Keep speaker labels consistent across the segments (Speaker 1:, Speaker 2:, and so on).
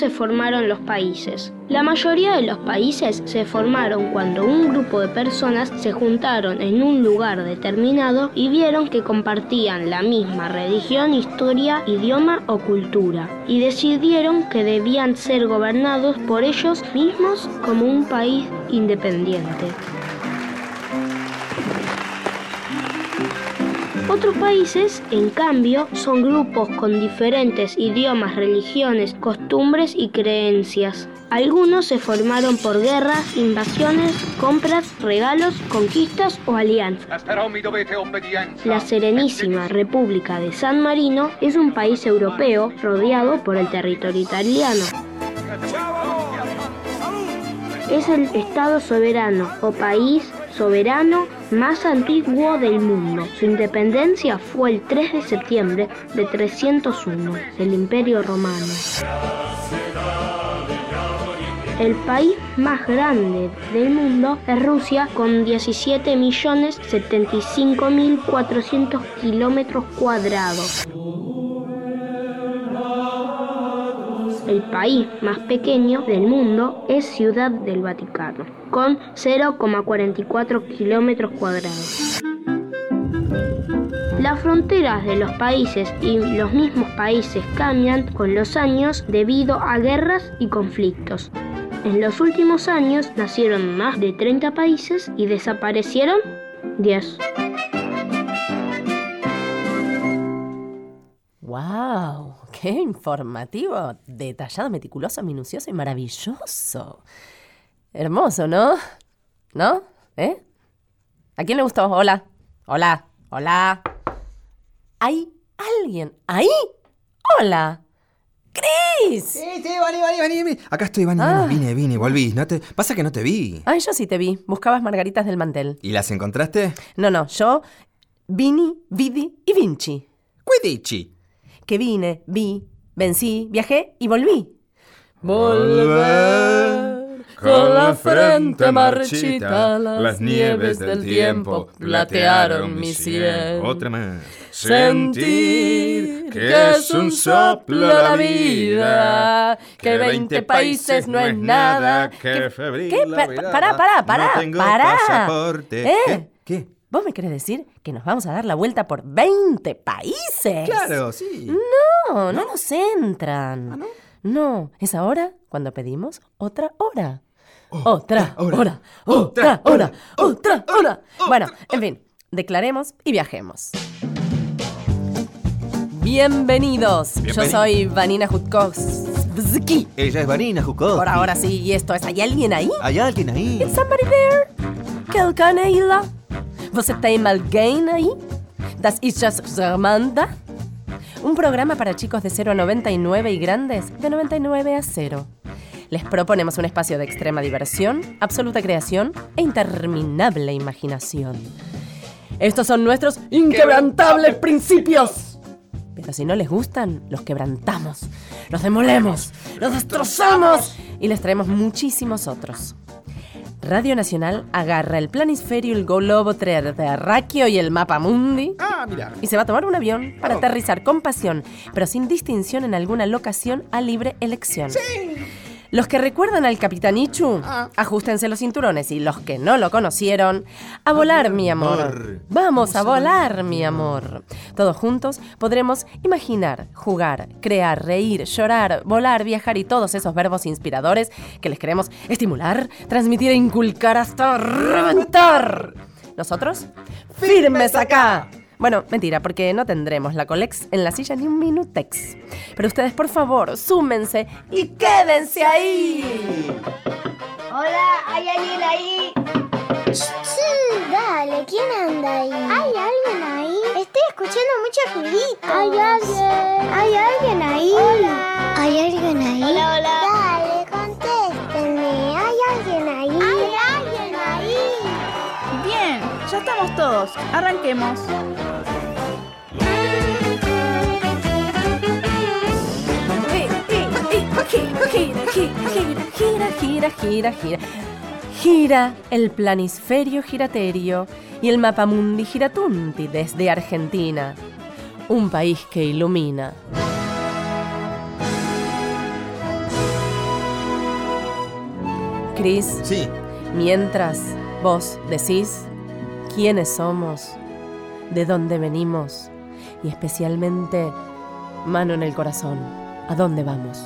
Speaker 1: se formaron los países? La mayoría de los países se formaron cuando un grupo de personas se juntaron en un lugar determinado y vieron que compartían la misma religión, historia, idioma o cultura, y decidieron que debían ser gobernados por ellos mismos como un país independiente. Otros países, en cambio, son grupos con diferentes idiomas, religiones, costumbres y creencias. Algunos se formaron por guerras, invasiones, compras, regalos, conquistas o alianzas. La Serenísima República de San Marino es un país europeo rodeado por el territorio italiano. Es el Estado soberano o país soberano más antiguo del mundo. Su independencia fue el 3 de septiembre de 301 del Imperio Romano. El país más grande del mundo es Rusia con 17.075.400 kilómetros cuadrados. El país más pequeño del mundo es Ciudad del Vaticano, con 0,44 kilómetros cuadrados. Las fronteras de los países y los mismos países cambian con los años debido a guerras y conflictos. En los últimos años nacieron más de 30 países y desaparecieron 10.
Speaker 2: ¡Wow! ¡Qué informativo! Detallado, meticuloso, minucioso y maravilloso. Hermoso, ¿no? ¿No? ¿Eh? ¿A quién le gustó? Hola. Hola. Hola. ¿Hay alguien ahí? Hola. ¡Cris!
Speaker 3: Sí, sí, vení, vení, vení. Acá estoy, Vani,
Speaker 2: Ah.
Speaker 3: Vine, vine, volví. ¿No te... Pasa que no te vi.
Speaker 2: Ay, yo sí te vi. Buscabas margaritas del mantel.
Speaker 3: ¿Y las encontraste?
Speaker 2: No, no, yo, Vini, Vidi y Vinci.
Speaker 3: Quidichi.
Speaker 2: Que vine, vi, vencí, viajé y volví.
Speaker 3: Volver con la frente marchita, las nieves del tiempo platearon mi sien. Otra más. Sentir que es un soplo la vida, que 20 países no es nada, que febril
Speaker 2: ¿Qué? pará, pará, pará,
Speaker 3: No tengo
Speaker 2: pará.
Speaker 3: pasaporte.
Speaker 2: ¿Eh?
Speaker 3: ¿Qué? ¿Qué?
Speaker 2: ¿Vos me querés decir que nos vamos a dar la vuelta por 20 países?
Speaker 3: Claro, sí.
Speaker 2: No, no nos entran.
Speaker 3: no?
Speaker 2: No, es ahora cuando pedimos otra hora. Otra
Speaker 3: hora.
Speaker 2: Otra hora. Otra hora. Bueno, en fin, declaremos y viajemos. Bienvenidos. Yo soy Vanina Jutkowski.
Speaker 3: Ella es Vanina Jukov.
Speaker 2: Por ahora sí, y esto es ¿Hay alguien ahí?
Speaker 3: ¿Hay alguien ahí?
Speaker 2: Is somebody there? Quelqu'un est là? Você tem alguém aí? Das ist das Germanda? Un programa para chicos de 0 a 99 y grandes de 99 a 0. Les proponemos un espacio de extrema diversión, absoluta creación e interminable imaginación. Estos son nuestros inquebrantables principios. Pero si no les gustan, los quebrantamos, los demolemos, los destrozamos y les traemos muchísimos otros. Radio Nacional agarra el planisferio, el globo terráqueo y el mapa mundi
Speaker 3: Ah, mira.
Speaker 2: y se va a tomar un avión para
Speaker 3: Oh.
Speaker 2: aterrizar con pasión, pero sin distinción en alguna locación a libre elección. Los que recuerdan al Capitán Ichu,
Speaker 3: Ah.
Speaker 2: ajustense los cinturones y los que no lo conocieron, a volar, mi amor.
Speaker 3: amor.
Speaker 2: Vamos a volar, mi amor. Todos juntos podremos imaginar, jugar, crear, reír, llorar, volar, viajar y todos esos verbos inspiradores que les queremos estimular, transmitir e inculcar hasta reventar. ¿Nosotros? ¡Firmes acá! Bueno, mentira, porque no tendremos la Colex en la silla ni un minutex. Pero ustedes, por favor, súmense y quédense ahí.
Speaker 4: Hola, ¿hay alguien ahí?
Speaker 5: Sí, dale, ¿quién anda ahí?
Speaker 4: ¿Hay alguien ahí?
Speaker 5: Estoy escuchando mucho ruidito.
Speaker 4: ¿Hay alguien? ¿Hay alguien ahí?
Speaker 5: Hola. ¿Hay alguien ahí?
Speaker 4: Hola, hola.
Speaker 5: Dale, contéstenme.
Speaker 6: Ya estamos todos. Arranquemos.
Speaker 2: Gira, gira, gira, gira, gira, gira. Gira el planisferio giraterio y el mapamundi giratunti desde Argentina. Un país que ilumina. Cris,
Speaker 7: Sí.
Speaker 2: mientras vos decís quiénes somos, de dónde venimos y especialmente mano en el corazón, ¿a dónde vamos?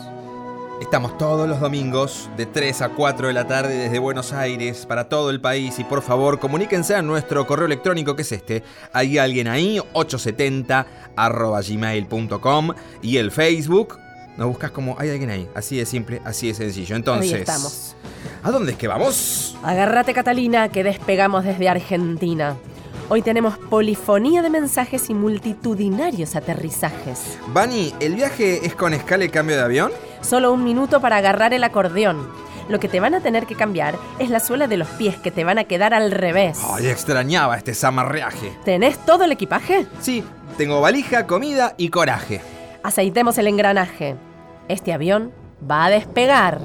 Speaker 7: Estamos todos los domingos de 3 a 4 de la tarde desde Buenos Aires para todo el país y por favor comuníquense a nuestro correo electrónico que es este, hay alguien ahí, 870 arroba gmail.com y el Facebook, nos buscas como hay alguien ahí, así de simple, así de sencillo. Entonces,
Speaker 2: Ahí estamos.
Speaker 7: ¿a dónde es que vamos?
Speaker 2: Agárrate Catalina, que despegamos desde Argentina. Hoy tenemos polifonía de mensajes y multitudinarios aterrizajes.
Speaker 7: Bani, ¿el viaje es con escala y cambio de avión?
Speaker 2: Solo un minuto para agarrar el acordeón. Lo que te van a tener que cambiar es la suela de los pies que te van a quedar al revés.
Speaker 7: Ay, extrañaba este zamarreaje.
Speaker 2: ¿Tenés todo el equipaje?
Speaker 7: Sí, tengo valija, comida y coraje.
Speaker 2: Aceitemos el engranaje. Este avión va a despegar.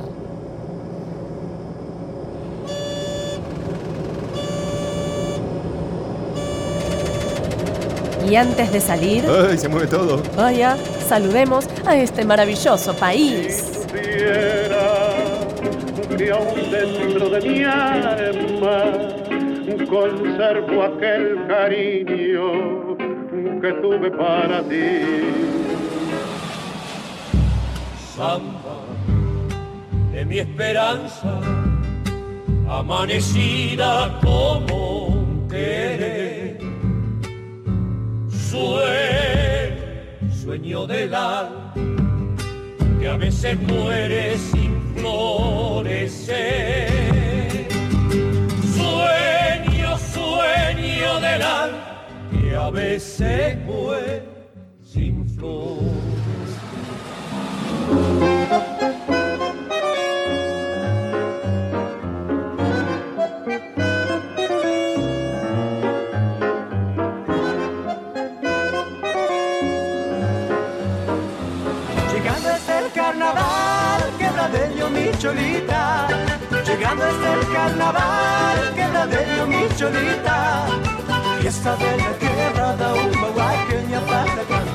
Speaker 2: Y antes de salir,
Speaker 7: Ay, se mueve todo.
Speaker 2: vaya, saludemos a este maravilloso país.
Speaker 8: supiera que aún dentro de mi alma conservo aquel cariño que tuve para ti.
Speaker 9: Samba de mi esperanza, amanecida como un querer. Sueño, sueño del alma, que a veces muere sin florecer. Sueño, sueño del alma, que a veces muere sin florecer.
Speaker 10: Llegando es el carnaval, quebradeño mi cholita. Llegando es el carnaval, quebradeño mi cholita. Fiesta de la tierra da un cantar.
Speaker 8: El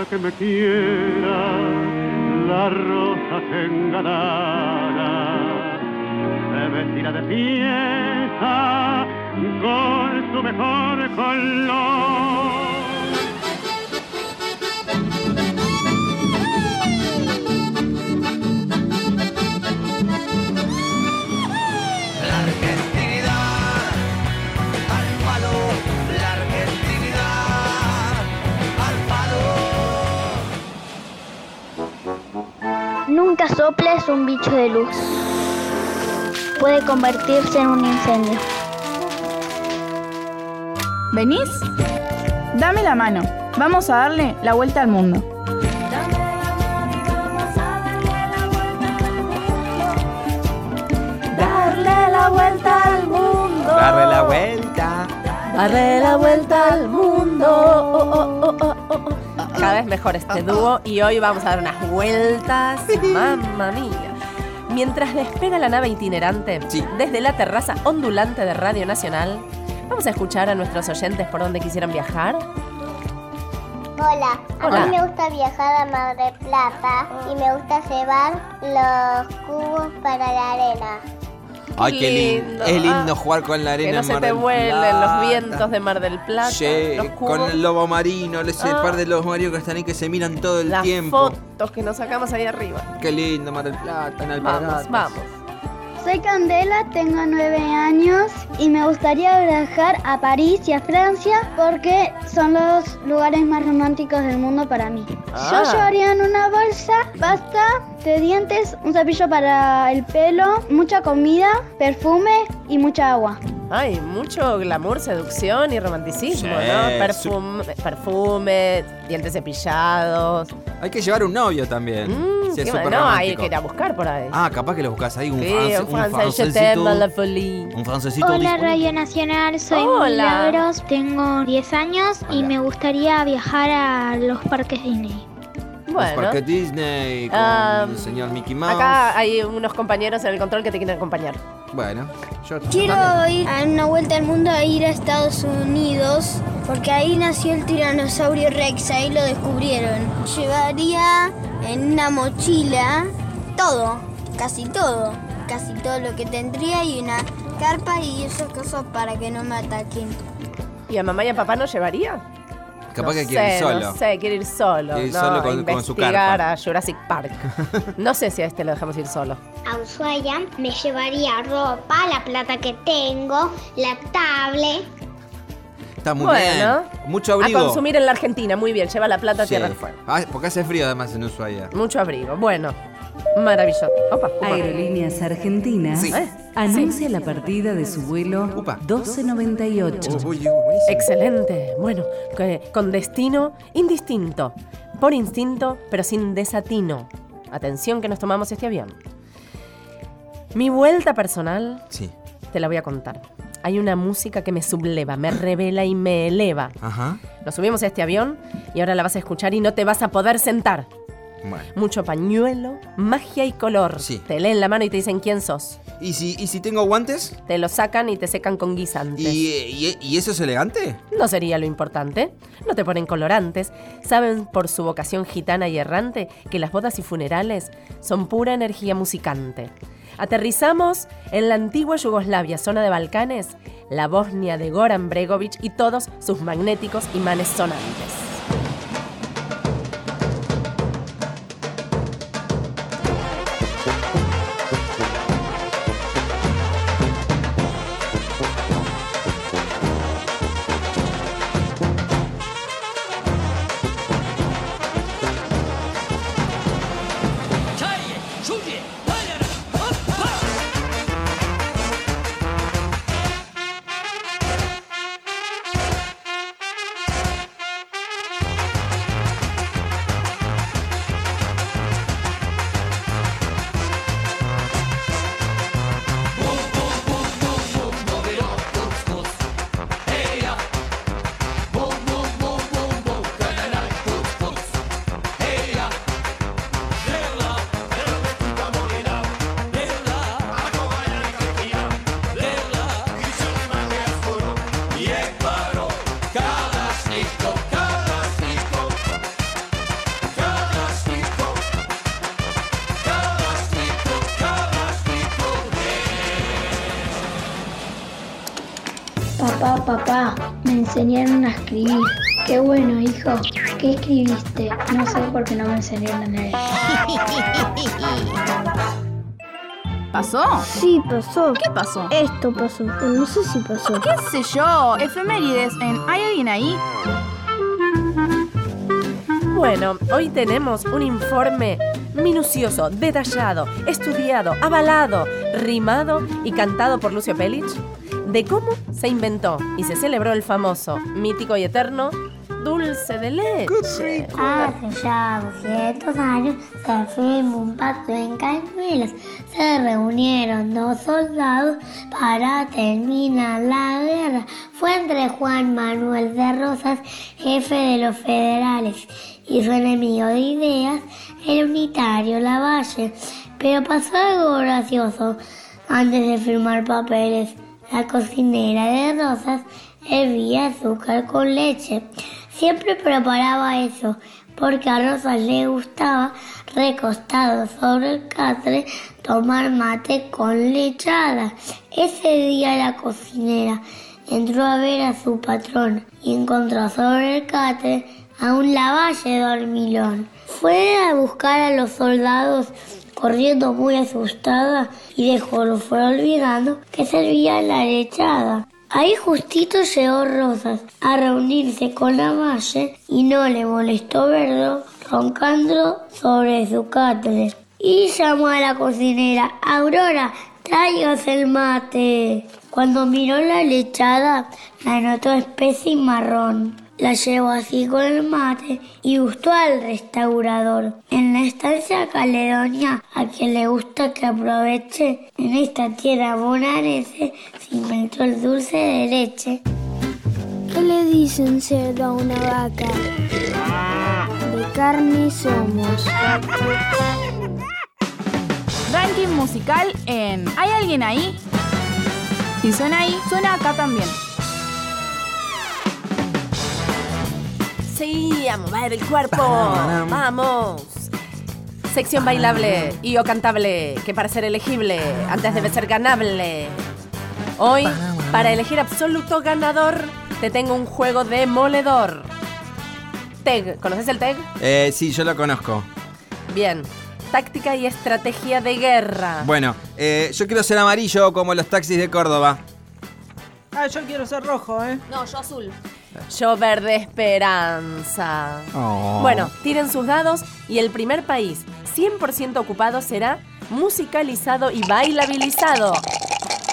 Speaker 8: día que me quiera, la rosa engalana se vestirá de fiesta con su mejor color.
Speaker 10: Palo.
Speaker 4: Nunca soples un bicho de luz. Puede convertirse en un incendio.
Speaker 6: ¿Venís? Dame la mano. Vamos a darle la vuelta al mundo.
Speaker 2: Darle la vuelta al mundo.
Speaker 7: Darle la vuelta.
Speaker 2: Darle la vuelta al mundo. Oh, oh, oh, oh, oh, oh. Cada vez mejor este dúo y hoy vamos a dar unas vueltas. Mamma mía. Mientras despega la nave itinerante
Speaker 7: Sí.
Speaker 2: desde la terraza ondulante de Radio Nacional, vamos a escuchar a nuestros oyentes por donde quisieran viajar.
Speaker 11: Hola, a mí me gusta viajar a Mar del Plata y me gusta llevar los cubos para la arena.
Speaker 7: Ay, qué lindo. Es lindo
Speaker 2: Ah,
Speaker 7: jugar con la arena
Speaker 2: Que no
Speaker 7: en
Speaker 2: se te vuelen los vientos de Mar del Plata.
Speaker 7: Sí,
Speaker 2: los cubos,
Speaker 7: con el lobo marino, ese
Speaker 2: Ah.
Speaker 7: par de lobos marinos que están ahí que se miran todo el
Speaker 2: las
Speaker 7: tiempo.
Speaker 2: fotos que nos sacamos ahí arriba.
Speaker 7: Qué lindo Mar del Plata, en
Speaker 2: Vamos,
Speaker 7: Alpargatas.
Speaker 2: vamos.
Speaker 4: Soy Candela, tengo nueve años y me gustaría viajar a París y a Francia porque son los lugares más románticos del mundo para mí.
Speaker 2: Ah.
Speaker 4: Yo llevaría en una bolsa pasta de dientes, un cepillo para el pelo, mucha comida, perfume y mucha agua.
Speaker 2: Ay, mucho glamour, seducción y romanticismo,
Speaker 7: Sí,
Speaker 2: ¿no? Perfume, perfume, dientes cepillados.
Speaker 7: Hay que llevar un novio también.
Speaker 2: Mm,
Speaker 7: Sí, es
Speaker 2: bueno. no, hay que ir a buscar por ahí.
Speaker 7: Ah, capaz que lo buscas ahí, un,
Speaker 2: sí,
Speaker 7: france-
Speaker 2: un
Speaker 7: francesito.
Speaker 2: folie.
Speaker 7: Un francesito
Speaker 4: Hola
Speaker 7: disponible.
Speaker 4: Radio Nacional, soy
Speaker 2: Hola.
Speaker 4: Milagros, tengo 10 años y
Speaker 7: Hola.
Speaker 4: me gustaría viajar a los parques Disney.
Speaker 7: Los
Speaker 2: Bueno,
Speaker 7: parques Disney, con el señor Mickey Mouse.
Speaker 2: acá hay unos compañeros en el control que te quieren acompañar.
Speaker 7: Bueno, yo
Speaker 11: Quiero
Speaker 7: también.
Speaker 11: ir a una vuelta al mundo e ir a Estados Unidos porque ahí nació el tiranosaurio Rex, ahí lo descubrieron. Llevaría en una mochila todo,
Speaker 12: casi todo, casi todo lo que tendría y una carpa y esas cosas para que no me ataquen.
Speaker 2: ¿Y a mamá y a papá no llevaría?
Speaker 3: Capaz
Speaker 2: No
Speaker 3: que quiere ir
Speaker 2: sé,
Speaker 3: solo.
Speaker 2: No sé, quiere ir solo.
Speaker 3: Quiere ir
Speaker 2: no,
Speaker 3: solo
Speaker 2: a
Speaker 3: con- con su
Speaker 2: investigar
Speaker 3: carpa.
Speaker 2: a Jurassic Park. No sé si a este lo dejamos ir solo.
Speaker 5: A Ushuaia me llevaría ropa, la plata que tengo, la tablet.
Speaker 3: Está muy
Speaker 2: bueno,
Speaker 3: bien. Mucho abrigo.
Speaker 2: A consumir en la Argentina, muy bien. Lleva la plata a
Speaker 3: Sí.
Speaker 2: tierra fuego.
Speaker 3: Ah, porque hace frío además en Ushuaia.
Speaker 2: Mucho abrigo. Bueno, maravilloso. Opa, opa.
Speaker 13: Aerolíneas Argentinas
Speaker 3: Sí.
Speaker 13: anuncia la partida de su vuelo 1298.
Speaker 2: Excelente. Bueno, con destino indistinto. Por instinto, pero sin desatino. Atención que nos tomamos este avión. Mi vuelta personal
Speaker 3: Sí.
Speaker 2: te la voy a contar. Hay una música que me subleva, me revela y me eleva.
Speaker 3: Ajá.
Speaker 2: Nos subimos a este avión y ahora la vas a escuchar y no te vas a poder sentar.
Speaker 3: Bueno.
Speaker 2: Mucho pañuelo, magia y color.
Speaker 3: Sí.
Speaker 2: Te leen la mano y te dicen quién sos.
Speaker 3: ¿Y si, ¿Y si tengo guantes?
Speaker 2: Te lo sacan y te secan con guisantes.
Speaker 3: ¿Y, y, y eso es elegante?
Speaker 2: No sería lo importante. No te ponen colorantes. Saben por su vocación gitana y errante que las bodas y funerales son pura energía musicante. Aterrizamos en la antigua Yugoslavia, zona de Balcanes, la Bosnia de Goran Bregovic y todos sus magnéticos imanes sonantes.
Speaker 4: Enseñaron a escribir. Qué bueno, hijo. ¿Qué escribiste? No sé por qué no me enseñaron a leer.
Speaker 6: ¿Pasó?
Speaker 1: Sí, pasó.
Speaker 6: ¿Qué pasó?
Speaker 1: Esto pasó, no sé si pasó.
Speaker 6: ¿Qué sé yo? Efemérides en ¿Hay alguien ahí?
Speaker 2: Bueno, hoy tenemos un informe minucioso, detallado, estudiado, avalado, rimado y cantado por Lucio Pelich de cómo se inventó y se celebró el famoso, mítico y eterno dulce de leche.
Speaker 5: Hace ya 200 años se firmó un pacto en Cañuelas. Se reunieron dos soldados para terminar la guerra. Fue entre Juan Manuel de Rosas, jefe de los federales, y su enemigo de ideas, el unitario Lavalle. Pero pasó algo gracioso antes de firmar papeles. La cocinera de Rosas hervía azúcar con leche. Siempre preparaba eso, porque a Rosas le gustaba, recostado sobre el catre, tomar mate con lechada. Ese día la cocinera entró a ver a su patrón y encontró sobre el catre a un lavalle dormilón. Fue a buscar a los soldados corriendo muy asustada y dejó lo fue olvidando que servía la lechada. Ahí justito llegó Rosas a reunirse con la valle y no le molestó verlo roncando sobre su catre. Y llamó a la cocinera, Aurora, tráigase el mate. Cuando miró la lechada, la notó espesa y marrón. La llevó así con el mate y gustó al restaurador. En la estancia caledonia, a quien le gusta que aproveche, en esta tierra bonaerense se inventó el dulce de leche.
Speaker 1: ¿Qué le dicen cerdo a una vaca? De carne somos.
Speaker 6: Ranking musical en ¿Hay alguien ahí? Si suena ahí, suena acá también.
Speaker 2: Sí, a mover el cuerpo. Vamos. Sección bailable y o cantable, que para ser elegible, antes debe ser ganable. Hoy, para elegir absoluto ganador, te tengo un juego demoledor. TEG, ¿conoces el TEG?
Speaker 7: Eh, sí, yo lo conozco.
Speaker 2: Bien. Táctica y estrategia de guerra.
Speaker 7: Bueno, eh, yo quiero ser amarillo como los taxis de Córdoba.
Speaker 14: Ah, yo quiero ser rojo, ¿eh?
Speaker 1: No, yo azul.
Speaker 2: Yo verde esperanza.
Speaker 7: Oh.
Speaker 2: Bueno, tiren sus dados y el primer país 100% ocupado será musicalizado y bailabilizado.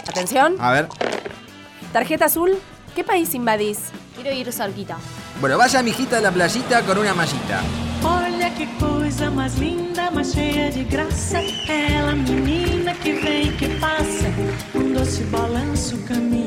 Speaker 2: Atención.
Speaker 7: A ver.
Speaker 2: Tarjeta azul, ¿qué país invadís?
Speaker 1: Quiero ir cerquita.
Speaker 7: Bueno, vaya mijita a la playita con una mallita.
Speaker 15: Olha que coisa mais linda, mais cheia de graça. Ela, menina que vem que passa, um doce balanço caminho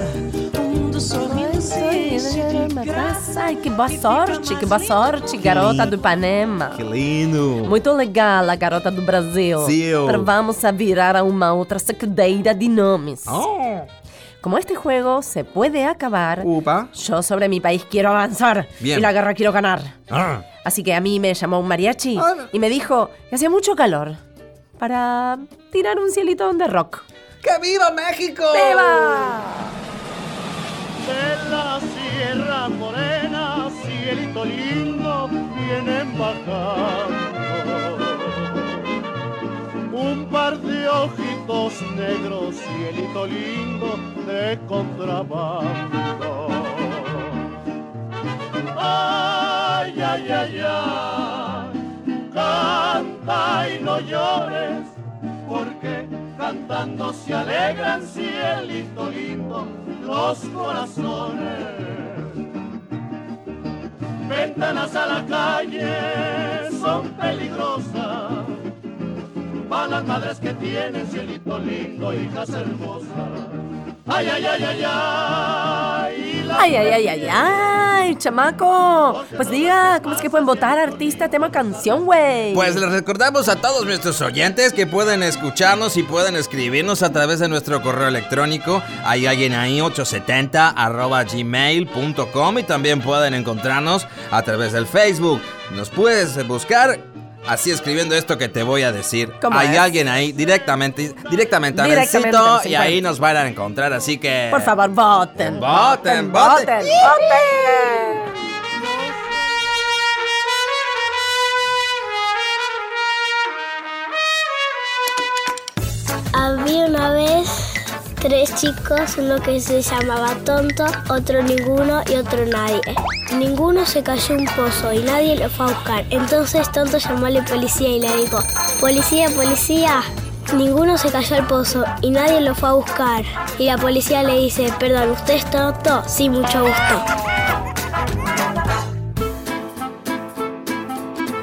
Speaker 15: Passa, o mundo sorrindo se enche de graça.
Speaker 2: Ai, que boa sorte, que boa sorte, garota do Ipanema.
Speaker 7: Que lindo.
Speaker 2: Muito legal, a garota do Brasil.
Speaker 7: Sim.
Speaker 2: Pero vamos a virar a uma outra sacudeira de nomes.
Speaker 7: Oh.
Speaker 2: Como este juego se puede acabar,
Speaker 7: Upa.
Speaker 2: yo sobre mi país quiero avanzar
Speaker 7: Bien.
Speaker 2: y la guerra quiero ganar.
Speaker 7: Ah.
Speaker 2: Así que a mí me llamó un mariachi y me dijo que hacía mucho calor para tirar un cielito de rock.
Speaker 7: ¡Que viva México!
Speaker 2: ¡Viva!
Speaker 8: Cielito lindo, de contrabando. Ay, ay, ay, ay, canta y no llores, porque cantando se alegran, cielito lindo, los corazones. Ventanas a la calle son peligrosas, las madres que tienen cielito lindo, hijas hermosas. Ay, ay, ay, ay, ay.
Speaker 2: Ay, ay, ay, ay, ay, chamaco. Pues diga, ¿cómo es que pueden votar artista, tema, canción, güey?
Speaker 7: Pues les recordamos a todos nuestros oyentes que pueden escucharnos y pueden escribirnos a través de nuestro correo electrónico. Hay alguien ahí, 870 arroba gmail.com y también pueden encontrarnos a través del Facebook. Nos puedes buscar así escribiendo esto que te voy a decir.
Speaker 2: ¿Cómo
Speaker 7: Hay
Speaker 2: es?
Speaker 7: alguien ahí directamente, directamente a
Speaker 2: Directamente
Speaker 7: Bencito,
Speaker 2: al
Speaker 7: y ahí
Speaker 2: 50.
Speaker 7: nos van a encontrar, así que...
Speaker 2: Por favor, voten.
Speaker 7: Voten, voten.
Speaker 2: voten. voten.
Speaker 16: Había una vez tres chicos, uno que se llamaba tonto, otro ninguno y otro nadie. Ninguno se cayó un pozo y nadie lo fue a buscar. Entonces tonto llamó a la policía y le dijo, policía, policía, ninguno se cayó al pozo y nadie lo fue a buscar. Y la policía le dice, perdón, ¿usted es tonto? Sí, mucho gusto.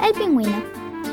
Speaker 17: El pingüino.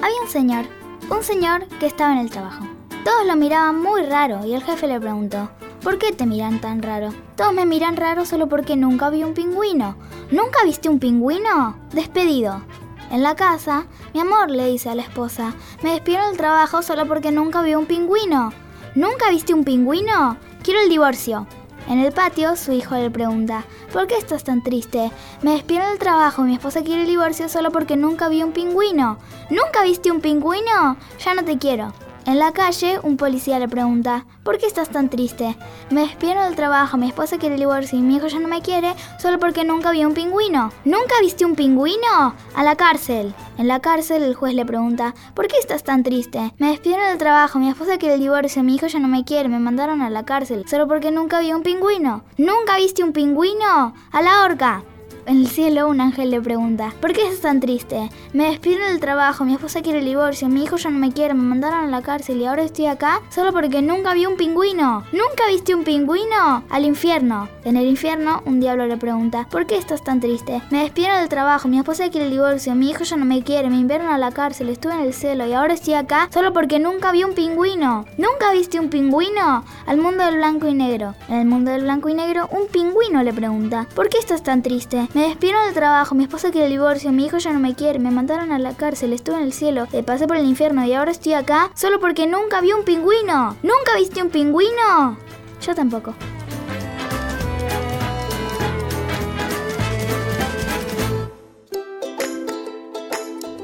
Speaker 17: Había un señor, un señor que estaba en el trabajo. Todos lo miraban muy raro y el jefe le preguntó, ¿por qué te miran tan raro? Todos me miran raro solo porque nunca vi un pingüino. ¿Nunca viste un pingüino? Despedido. En la casa, mi amor le dice a la esposa, me despido del trabajo solo porque nunca vi un pingüino. ¿Nunca viste un pingüino? Quiero el divorcio. En el patio, su hijo le pregunta, ¿por qué estás tan triste? Me despido del trabajo y mi esposa quiere el divorcio solo porque nunca vi un pingüino. ¿Nunca viste un pingüino? Ya no te quiero. En la calle, un policía le pregunta, ¿por qué estás tan triste? Me despido del trabajo, mi esposa quiere el divorcio y mi hijo ya no me quiere solo porque nunca vi un pingüino. ¿Nunca viste un pingüino? A la cárcel. En la cárcel, el juez le pregunta, ¿por qué estás tan triste? Me despidieron del trabajo, mi esposa quiere el divorcio, mi hijo ya no me quiere, me mandaron a la cárcel solo porque nunca vi un pingüino. ¿Nunca viste un pingüino? A la horca. En el cielo un ángel le pregunta, ¿por qué estás tan triste? Me despidieron del trabajo, mi esposa quiere el divorcio, mi hijo ya no me quiere, me mandaron a la cárcel y ahora estoy acá solo porque nunca vi un pingüino. ¿Nunca viste un pingüino? Al infierno. En el infierno un diablo le pregunta, ¿por qué estás tan triste? Me despidieron del trabajo, mi esposa quiere el divorcio, mi hijo ya no me quiere, me enviaron a la cárcel, estuve en el cielo y ahora estoy acá solo porque nunca vi un pingüino. ¿Nunca viste un pingüino? Al mundo del blanco y negro. En el mundo del blanco y negro un pingüino le pregunta, ¿por qué estás tan triste? Me despidieron del trabajo, mi esposa quiere el divorcio, mi hijo ya no me quiere, me mandaron a la cárcel, estuve en el cielo, eh, pasé por el infierno y ahora estoy acá solo porque nunca vi un pingüino. ¿Nunca viste un pingüino? Yo tampoco.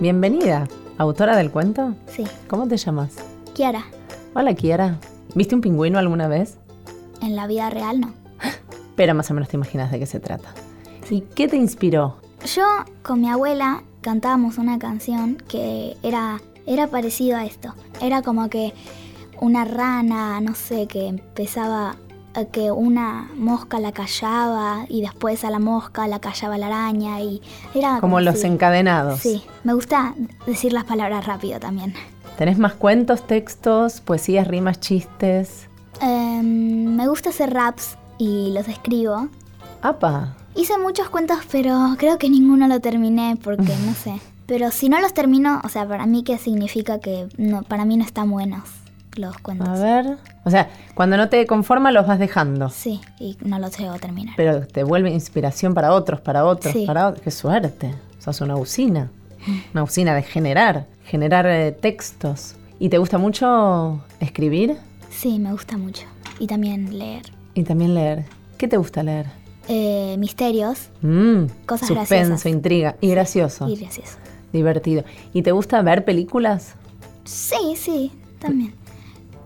Speaker 3: Bienvenida, autora del cuento.
Speaker 17: Sí.
Speaker 3: ¿Cómo te llamas?
Speaker 17: Kiara,
Speaker 3: Hola, Kiara. ¿Viste un pingüino alguna vez?
Speaker 17: en la vida real no.
Speaker 3: Pero más o menos te imaginas de qué se trata. ¿Y qué te inspiró?
Speaker 17: Yo con mi abuela cantábamos una canción que era, era parecido a esto. Era como que una rana, no sé, que empezaba a que una mosca la callaba y después a la mosca la callaba la araña y era
Speaker 3: Como los encadenados.
Speaker 17: Sí, me gusta decir las palabras rápido también.
Speaker 3: ¿Tenés más cuentos, textos, poesías, rimas, chistes?
Speaker 17: Em, me gusta hacer raps y los escribo.
Speaker 3: ¡Apa!
Speaker 17: Hice muchos cuentos, pero creo que ninguno lo terminé porque no sé. Pero si no los termino, o sea, para mí qué significa que no, para mí no están buenos los cuentos.
Speaker 3: A ver. O sea, cuando no te conforma los vas dejando.
Speaker 17: Sí, y no los llego a terminar.
Speaker 3: Pero te vuelve inspiración para otros, para otros,
Speaker 17: Sí.
Speaker 3: para otros. ¡Qué suerte! Sos una usina. Una usina de generar, generar eh, textos. ¿Y te gusta mucho escribir
Speaker 17: Sí, me gusta mucho. Y también leer.
Speaker 3: y también leer? ¿Qué te gusta leer?
Speaker 17: Eh, misterios
Speaker 3: Mm,
Speaker 17: Cosas
Speaker 3: suspenso,
Speaker 17: graciosas.
Speaker 3: intriga y gracioso.
Speaker 17: y gracioso.
Speaker 3: Divertido. ¿Y te gusta ver películas?
Speaker 17: Sí, sí, también.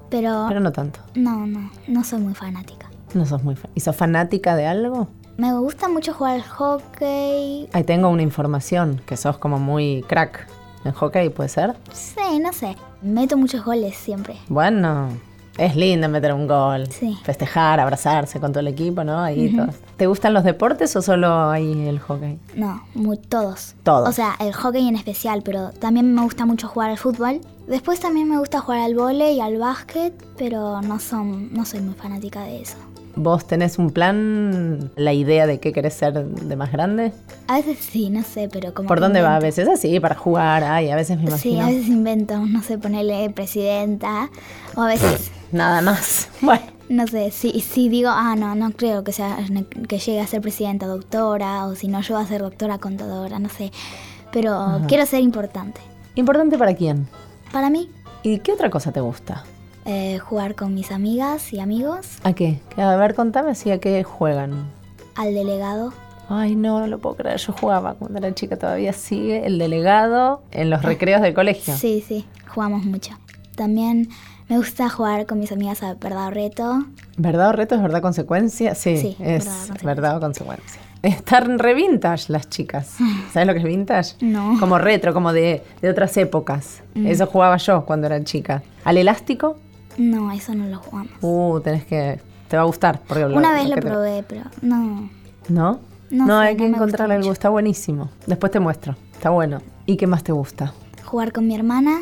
Speaker 17: Pero,
Speaker 3: Pero no tanto.
Speaker 17: no, no, no soy muy fanática.
Speaker 3: No sos muy fan. ¿Y sos fanática de algo?
Speaker 17: Me gusta mucho jugar al hockey.
Speaker 3: Ahí tengo una información, que sos como muy crack en hockey, ¿puede ser?
Speaker 17: Sí, no sé. Meto muchos goles siempre.
Speaker 3: Bueno, es lindo meter un gol.
Speaker 17: Sí.
Speaker 3: Festejar, abrazarse con todo el equipo, ¿no? Ahí todos. ¿Te gustan los deportes o solo ahí el hockey?
Speaker 17: No, mu- todos.
Speaker 3: Todos.
Speaker 17: O sea, el hockey en especial, pero también me gusta mucho jugar al fútbol. Después también me gusta jugar al vóley y al básquet, pero no son, no soy muy fanática de eso.
Speaker 3: ¿Vos tenés un plan, la idea de qué querés ser de más grande?
Speaker 17: A veces sí, no sé, pero como
Speaker 3: ¿Por dónde va? A
Speaker 17: invento.
Speaker 3: veces así, para jugar, ay, a veces me
Speaker 17: Sí,
Speaker 3: imagino.
Speaker 17: a veces invento, no sé, ponerle presidenta. O a veces,
Speaker 3: Nada más. Bueno,
Speaker 17: no sé, si, si digo, ah, no, no creo que, sea, que llegue a ser presidenta doctora, o si no, yo voy a ser doctora contadora, no sé. Pero
Speaker 3: Ajá.
Speaker 17: quiero ser importante.
Speaker 3: ¿importante para quién?
Speaker 17: Para mí,
Speaker 3: ¿Y qué otra cosa te gusta?
Speaker 17: Eh, jugar con mis amigas y amigos,
Speaker 3: ¿A qué? A ver, contame así a qué juegan.
Speaker 17: al delegado.
Speaker 3: Ay, no, no lo puedo creer. Yo jugaba cuando era chica, todavía sigue el delegado en los recreos del colegio.
Speaker 17: Sí, sí, jugamos mucho. También me gusta jugar con mis amigas a verdad o reto.
Speaker 3: ¿Verdad o reto es verdad consecuencia? Sí,
Speaker 17: Sí,
Speaker 3: es
Speaker 17: verdad o consecuencia.
Speaker 3: Están re vintage las chicas. ¿Sabes lo que es vintage?
Speaker 17: No.
Speaker 3: Como retro, como de, de otras épocas.
Speaker 17: Mm.
Speaker 3: Eso jugaba yo cuando era chica. ¿Al elástico?
Speaker 17: No, eso no lo jugamos.
Speaker 3: Uh, tenés que... Te va a gustar. Porque
Speaker 17: Una vez lo
Speaker 3: te-
Speaker 17: probé, pero no.
Speaker 3: ¿No?
Speaker 17: No sé,
Speaker 3: hay
Speaker 17: no
Speaker 3: que
Speaker 17: me
Speaker 3: encontrar
Speaker 17: gusta
Speaker 3: algo. Está buenísimo. Después te muestro. Está bueno. ¿Y qué más te gusta?
Speaker 17: Jugar con mi hermana.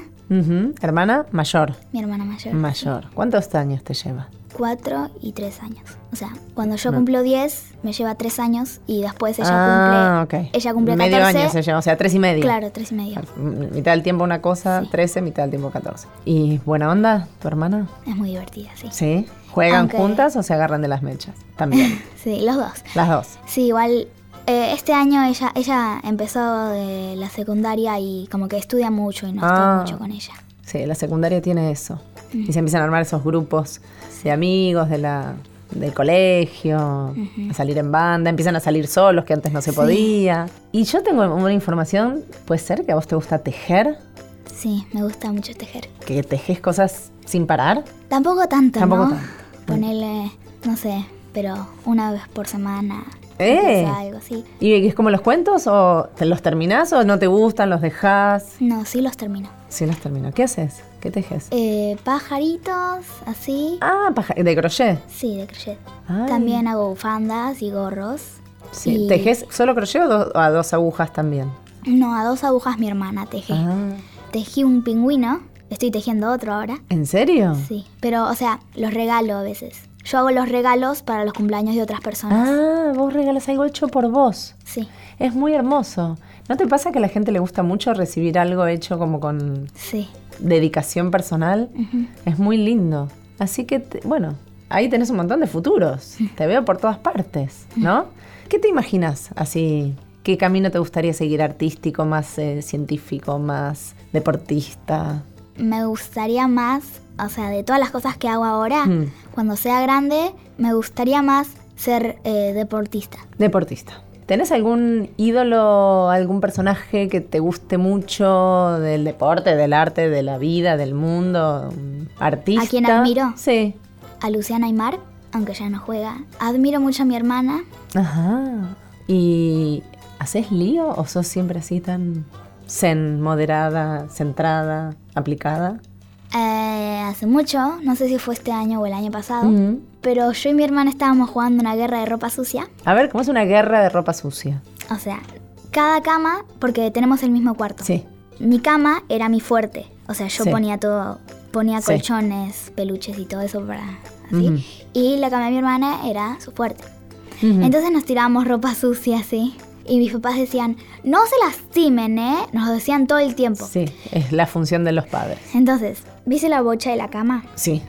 Speaker 3: Hermana mayor.
Speaker 17: mi hermana mayor.
Speaker 3: Mayor. ¿Cuántos años te lleva?
Speaker 17: Cuatro y tres años. O sea, cuando yo
Speaker 3: No.
Speaker 17: cumplo 10, me lleva tres años y después ella
Speaker 3: ah,
Speaker 17: cumple.
Speaker 3: ok.
Speaker 17: Ella cumple
Speaker 3: Medio
Speaker 17: 14.
Speaker 3: año se lleva, o sea, tres y medio.
Speaker 17: Claro, tres y medio.
Speaker 3: Mitad del tiempo una cosa, 13, mitad del tiempo 14. ¿Y buena onda, tu hermana?
Speaker 17: Es muy divertida, sí.
Speaker 3: Sí. ¿Juegan
Speaker 17: Aunque-
Speaker 3: juntas o se agarran de las mechas? También.
Speaker 17: Sí, los dos.
Speaker 3: las dos.
Speaker 17: Sí, igual eh, este año ella, ella empezó de la secundaria y como que estudia mucho y no
Speaker 3: Ah.
Speaker 17: estoy mucho con ella.
Speaker 3: Sí, la secundaria tiene eso.
Speaker 17: Mm.
Speaker 3: Y se empiezan a armar esos grupos de amigos de la, del colegio, a salir en banda, empiezan a salir solos, que antes no se
Speaker 17: Sí.
Speaker 3: podía. Y yo tengo una información, puede ser que a vos te gusta tejer,
Speaker 17: Sí, me gusta mucho tejer.
Speaker 3: que tejes cosas sin parar.
Speaker 17: Tampoco tanto,
Speaker 3: Tampoco
Speaker 17: ¿no?
Speaker 3: tanto.
Speaker 17: Ponerle, no sé, pero una vez por semana.
Speaker 3: ¡Eh!
Speaker 17: algo así.
Speaker 3: ¿Y es como los cuentos o te los terminás o no te gustan, los dejás?
Speaker 17: No, sí los termino.
Speaker 3: Sí, los termino. ¿Qué haces? ¿Qué tejes?
Speaker 17: Eh, pajaritos, así.
Speaker 3: Ah, paja- de crochet.
Speaker 17: Sí, de crochet.
Speaker 3: Ay.
Speaker 17: También hago bufandas y gorros.
Speaker 3: Sí.
Speaker 17: Y-
Speaker 3: ¿Tejes solo crochet o, do- o a dos agujas también?
Speaker 17: No, a dos agujas mi hermana teje.
Speaker 3: Ah.
Speaker 17: Tejí un pingüino, estoy tejiendo otro ahora.
Speaker 3: ¿En serio?
Speaker 17: Sí, pero o sea, los regalo a veces. Yo hago los regalos para los cumpleaños de otras personas.
Speaker 3: Ah, vos regalas algo hecho por vos.
Speaker 17: Sí.
Speaker 3: Es muy hermoso. ¿No te pasa que a la gente le gusta mucho recibir algo hecho como con
Speaker 17: Sí.
Speaker 3: Dedicación personal? Es muy lindo. Así que, te- bueno, ahí tenés un montón de futuros. Te veo por todas partes, ¿no? ¿Qué te imaginas así? ¿Qué camino te gustaría seguir? ¿Artístico, más eh, científico, más deportista?
Speaker 17: Me gustaría más, o sea, de todas las cosas que hago ahora,
Speaker 3: Mm.
Speaker 17: cuando sea grande, me gustaría más ser eh, deportista.
Speaker 3: Deportista. ¿Tenés algún ídolo, algún personaje que te guste mucho del deporte, del arte, de la vida, del mundo? un ¿Artista?
Speaker 17: ¿A quién admiro?
Speaker 3: Sí.
Speaker 17: A Luciana Aymar, aunque ya no juega. Admiro mucho a mi hermana.
Speaker 3: Ajá. ¿Y haces lío o sos siempre así tan zen, moderada, centrada, aplicada?
Speaker 17: Eh, hace mucho, no sé si fue este año o el año pasado,
Speaker 3: Ujú.
Speaker 17: Pero yo y mi hermana estábamos jugando una guerra de ropa sucia.
Speaker 3: A ver, ¿cómo es una guerra de ropa sucia?
Speaker 17: O sea, cada cama, porque tenemos el mismo cuarto.
Speaker 3: Sí.
Speaker 17: Mi cama era mi fuerte. O sea, yo
Speaker 3: Sí.
Speaker 17: ponía todo, ponía
Speaker 3: Sí.
Speaker 17: colchones, peluches y todo eso para así. Y la cama de mi hermana era su fuerte. Entonces nos tirábamos ropa sucia así. Y mis papás decían, no se lastimen, ¿eh? Nos lo decían todo el tiempo.
Speaker 3: Sí, es la función de los padres.
Speaker 17: Entonces, ¿viste la bocha de la cama?
Speaker 3: Sí.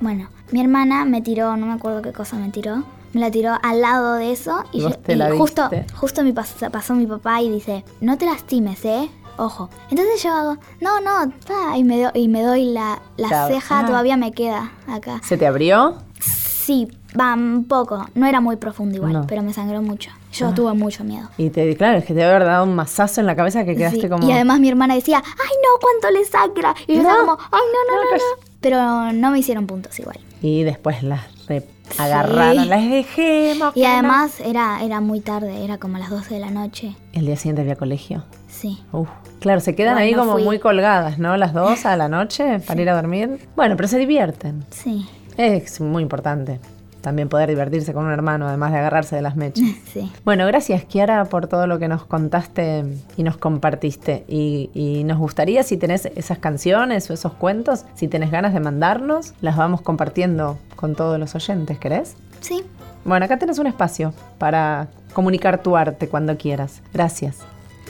Speaker 17: Bueno, mi hermana me tiró, no me acuerdo qué cosa me tiró. Me la tiró al lado de eso y,
Speaker 3: ¿Y vos
Speaker 17: yo- y
Speaker 3: la
Speaker 17: justo,
Speaker 3: diste?
Speaker 17: justo mi pas- pasó mi papá y dice, no te lastimes, ¿eh? Ojo. Entonces yo hago, no, no, ta", y me, do- y me doy la, la
Speaker 3: Ta-
Speaker 17: ceja,
Speaker 3: ah.
Speaker 17: todavía me queda acá.
Speaker 3: ¿Se te abrió?
Speaker 17: Sí, va un poco. No era muy profundo igual,
Speaker 3: No.
Speaker 17: pero me sangró mucho. Yo
Speaker 3: Ah.
Speaker 17: tuve mucho miedo.
Speaker 3: Y te, claro, es que te haber dado un mazazo en la cabeza que quedaste
Speaker 17: Sí,
Speaker 3: como.
Speaker 17: Y además mi hermana decía, ay no, cuánto le sangra. Y yo
Speaker 3: No.
Speaker 17: estaba como, ay no, no, no, no. Pero no me hicieron puntos igual.
Speaker 3: Y después las re- agarraron, las dejemos.
Speaker 17: Y además era, era muy tarde, era como las 12 de la noche.
Speaker 3: El día siguiente había colegio.
Speaker 17: Sí.
Speaker 3: Uf. Claro, se quedan
Speaker 17: Bueno,
Speaker 3: ahí como
Speaker 17: fui.
Speaker 3: muy colgadas, ¿no? Las dos a la noche para ir a dormir. Bueno, pero se divierten.
Speaker 17: Sí.
Speaker 3: Es muy importante también poder divertirse con un hermano, además de agarrarse de las mechas.
Speaker 17: Sí.
Speaker 3: Bueno, gracias Kiara por todo lo que nos contaste y nos compartiste. Y, y nos gustaría si tenés esas canciones o esos cuentos, si tenés ganas de mandarnos, las vamos compartiendo con todos los oyentes, ¿querés?
Speaker 17: Sí.
Speaker 3: Bueno, acá tenés un espacio para comunicar tu arte cuando quieras. Gracias.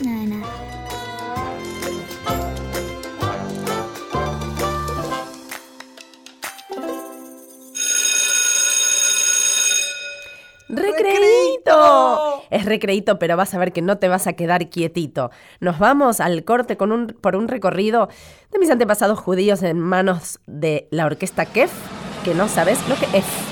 Speaker 17: Nada, nada.
Speaker 3: ¡Recreíto! Es recreíto, pero vas a ver que no te vas a quedar quietito. Nos vamos al corte con un, por un recorrido de mis antepasados judíos en manos de la orquesta Kef, que no sabes lo que es.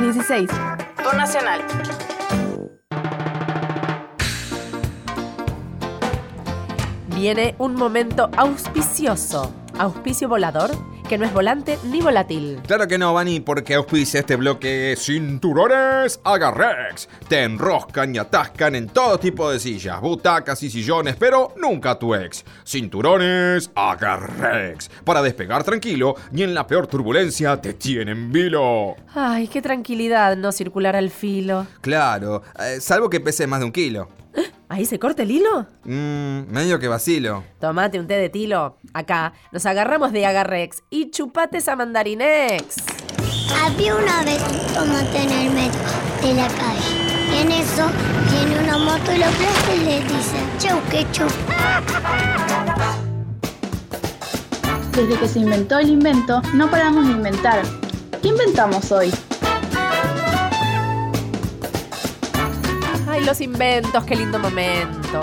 Speaker 6: Las 16. Por Nacional.
Speaker 2: Viene un momento auspicioso. Auspicio volador, que no es volante ni volátil.
Speaker 7: Claro que no, Vani, porque auspicia este bloque Cinturones Agarrex. Te enroscan y atascan en todo tipo de sillas, butacas y sillones, pero nunca tu ex. Cinturones Agarrex. Para despegar tranquilo y en la peor turbulencia te tienen vilo.
Speaker 2: Ay, qué tranquilidad no circular al filo.
Speaker 7: Claro, eh, salvo que pese más de un kilo.
Speaker 2: ¿Ahí se corta el hilo?
Speaker 7: Mmm, medio que vacilo.
Speaker 2: Tomate un té de tilo. Acá nos agarramos de Agarrex y chupate esa mandarinex.
Speaker 5: Había una vez un tomate en el medio de la calle. Y en eso viene una moto y lo aplasta y le dice, chau, que chau.
Speaker 18: Desde que se inventó el invento, no paramos de inventar. ¿Qué inventamos hoy?
Speaker 2: Ay, los inventos, qué lindo momento.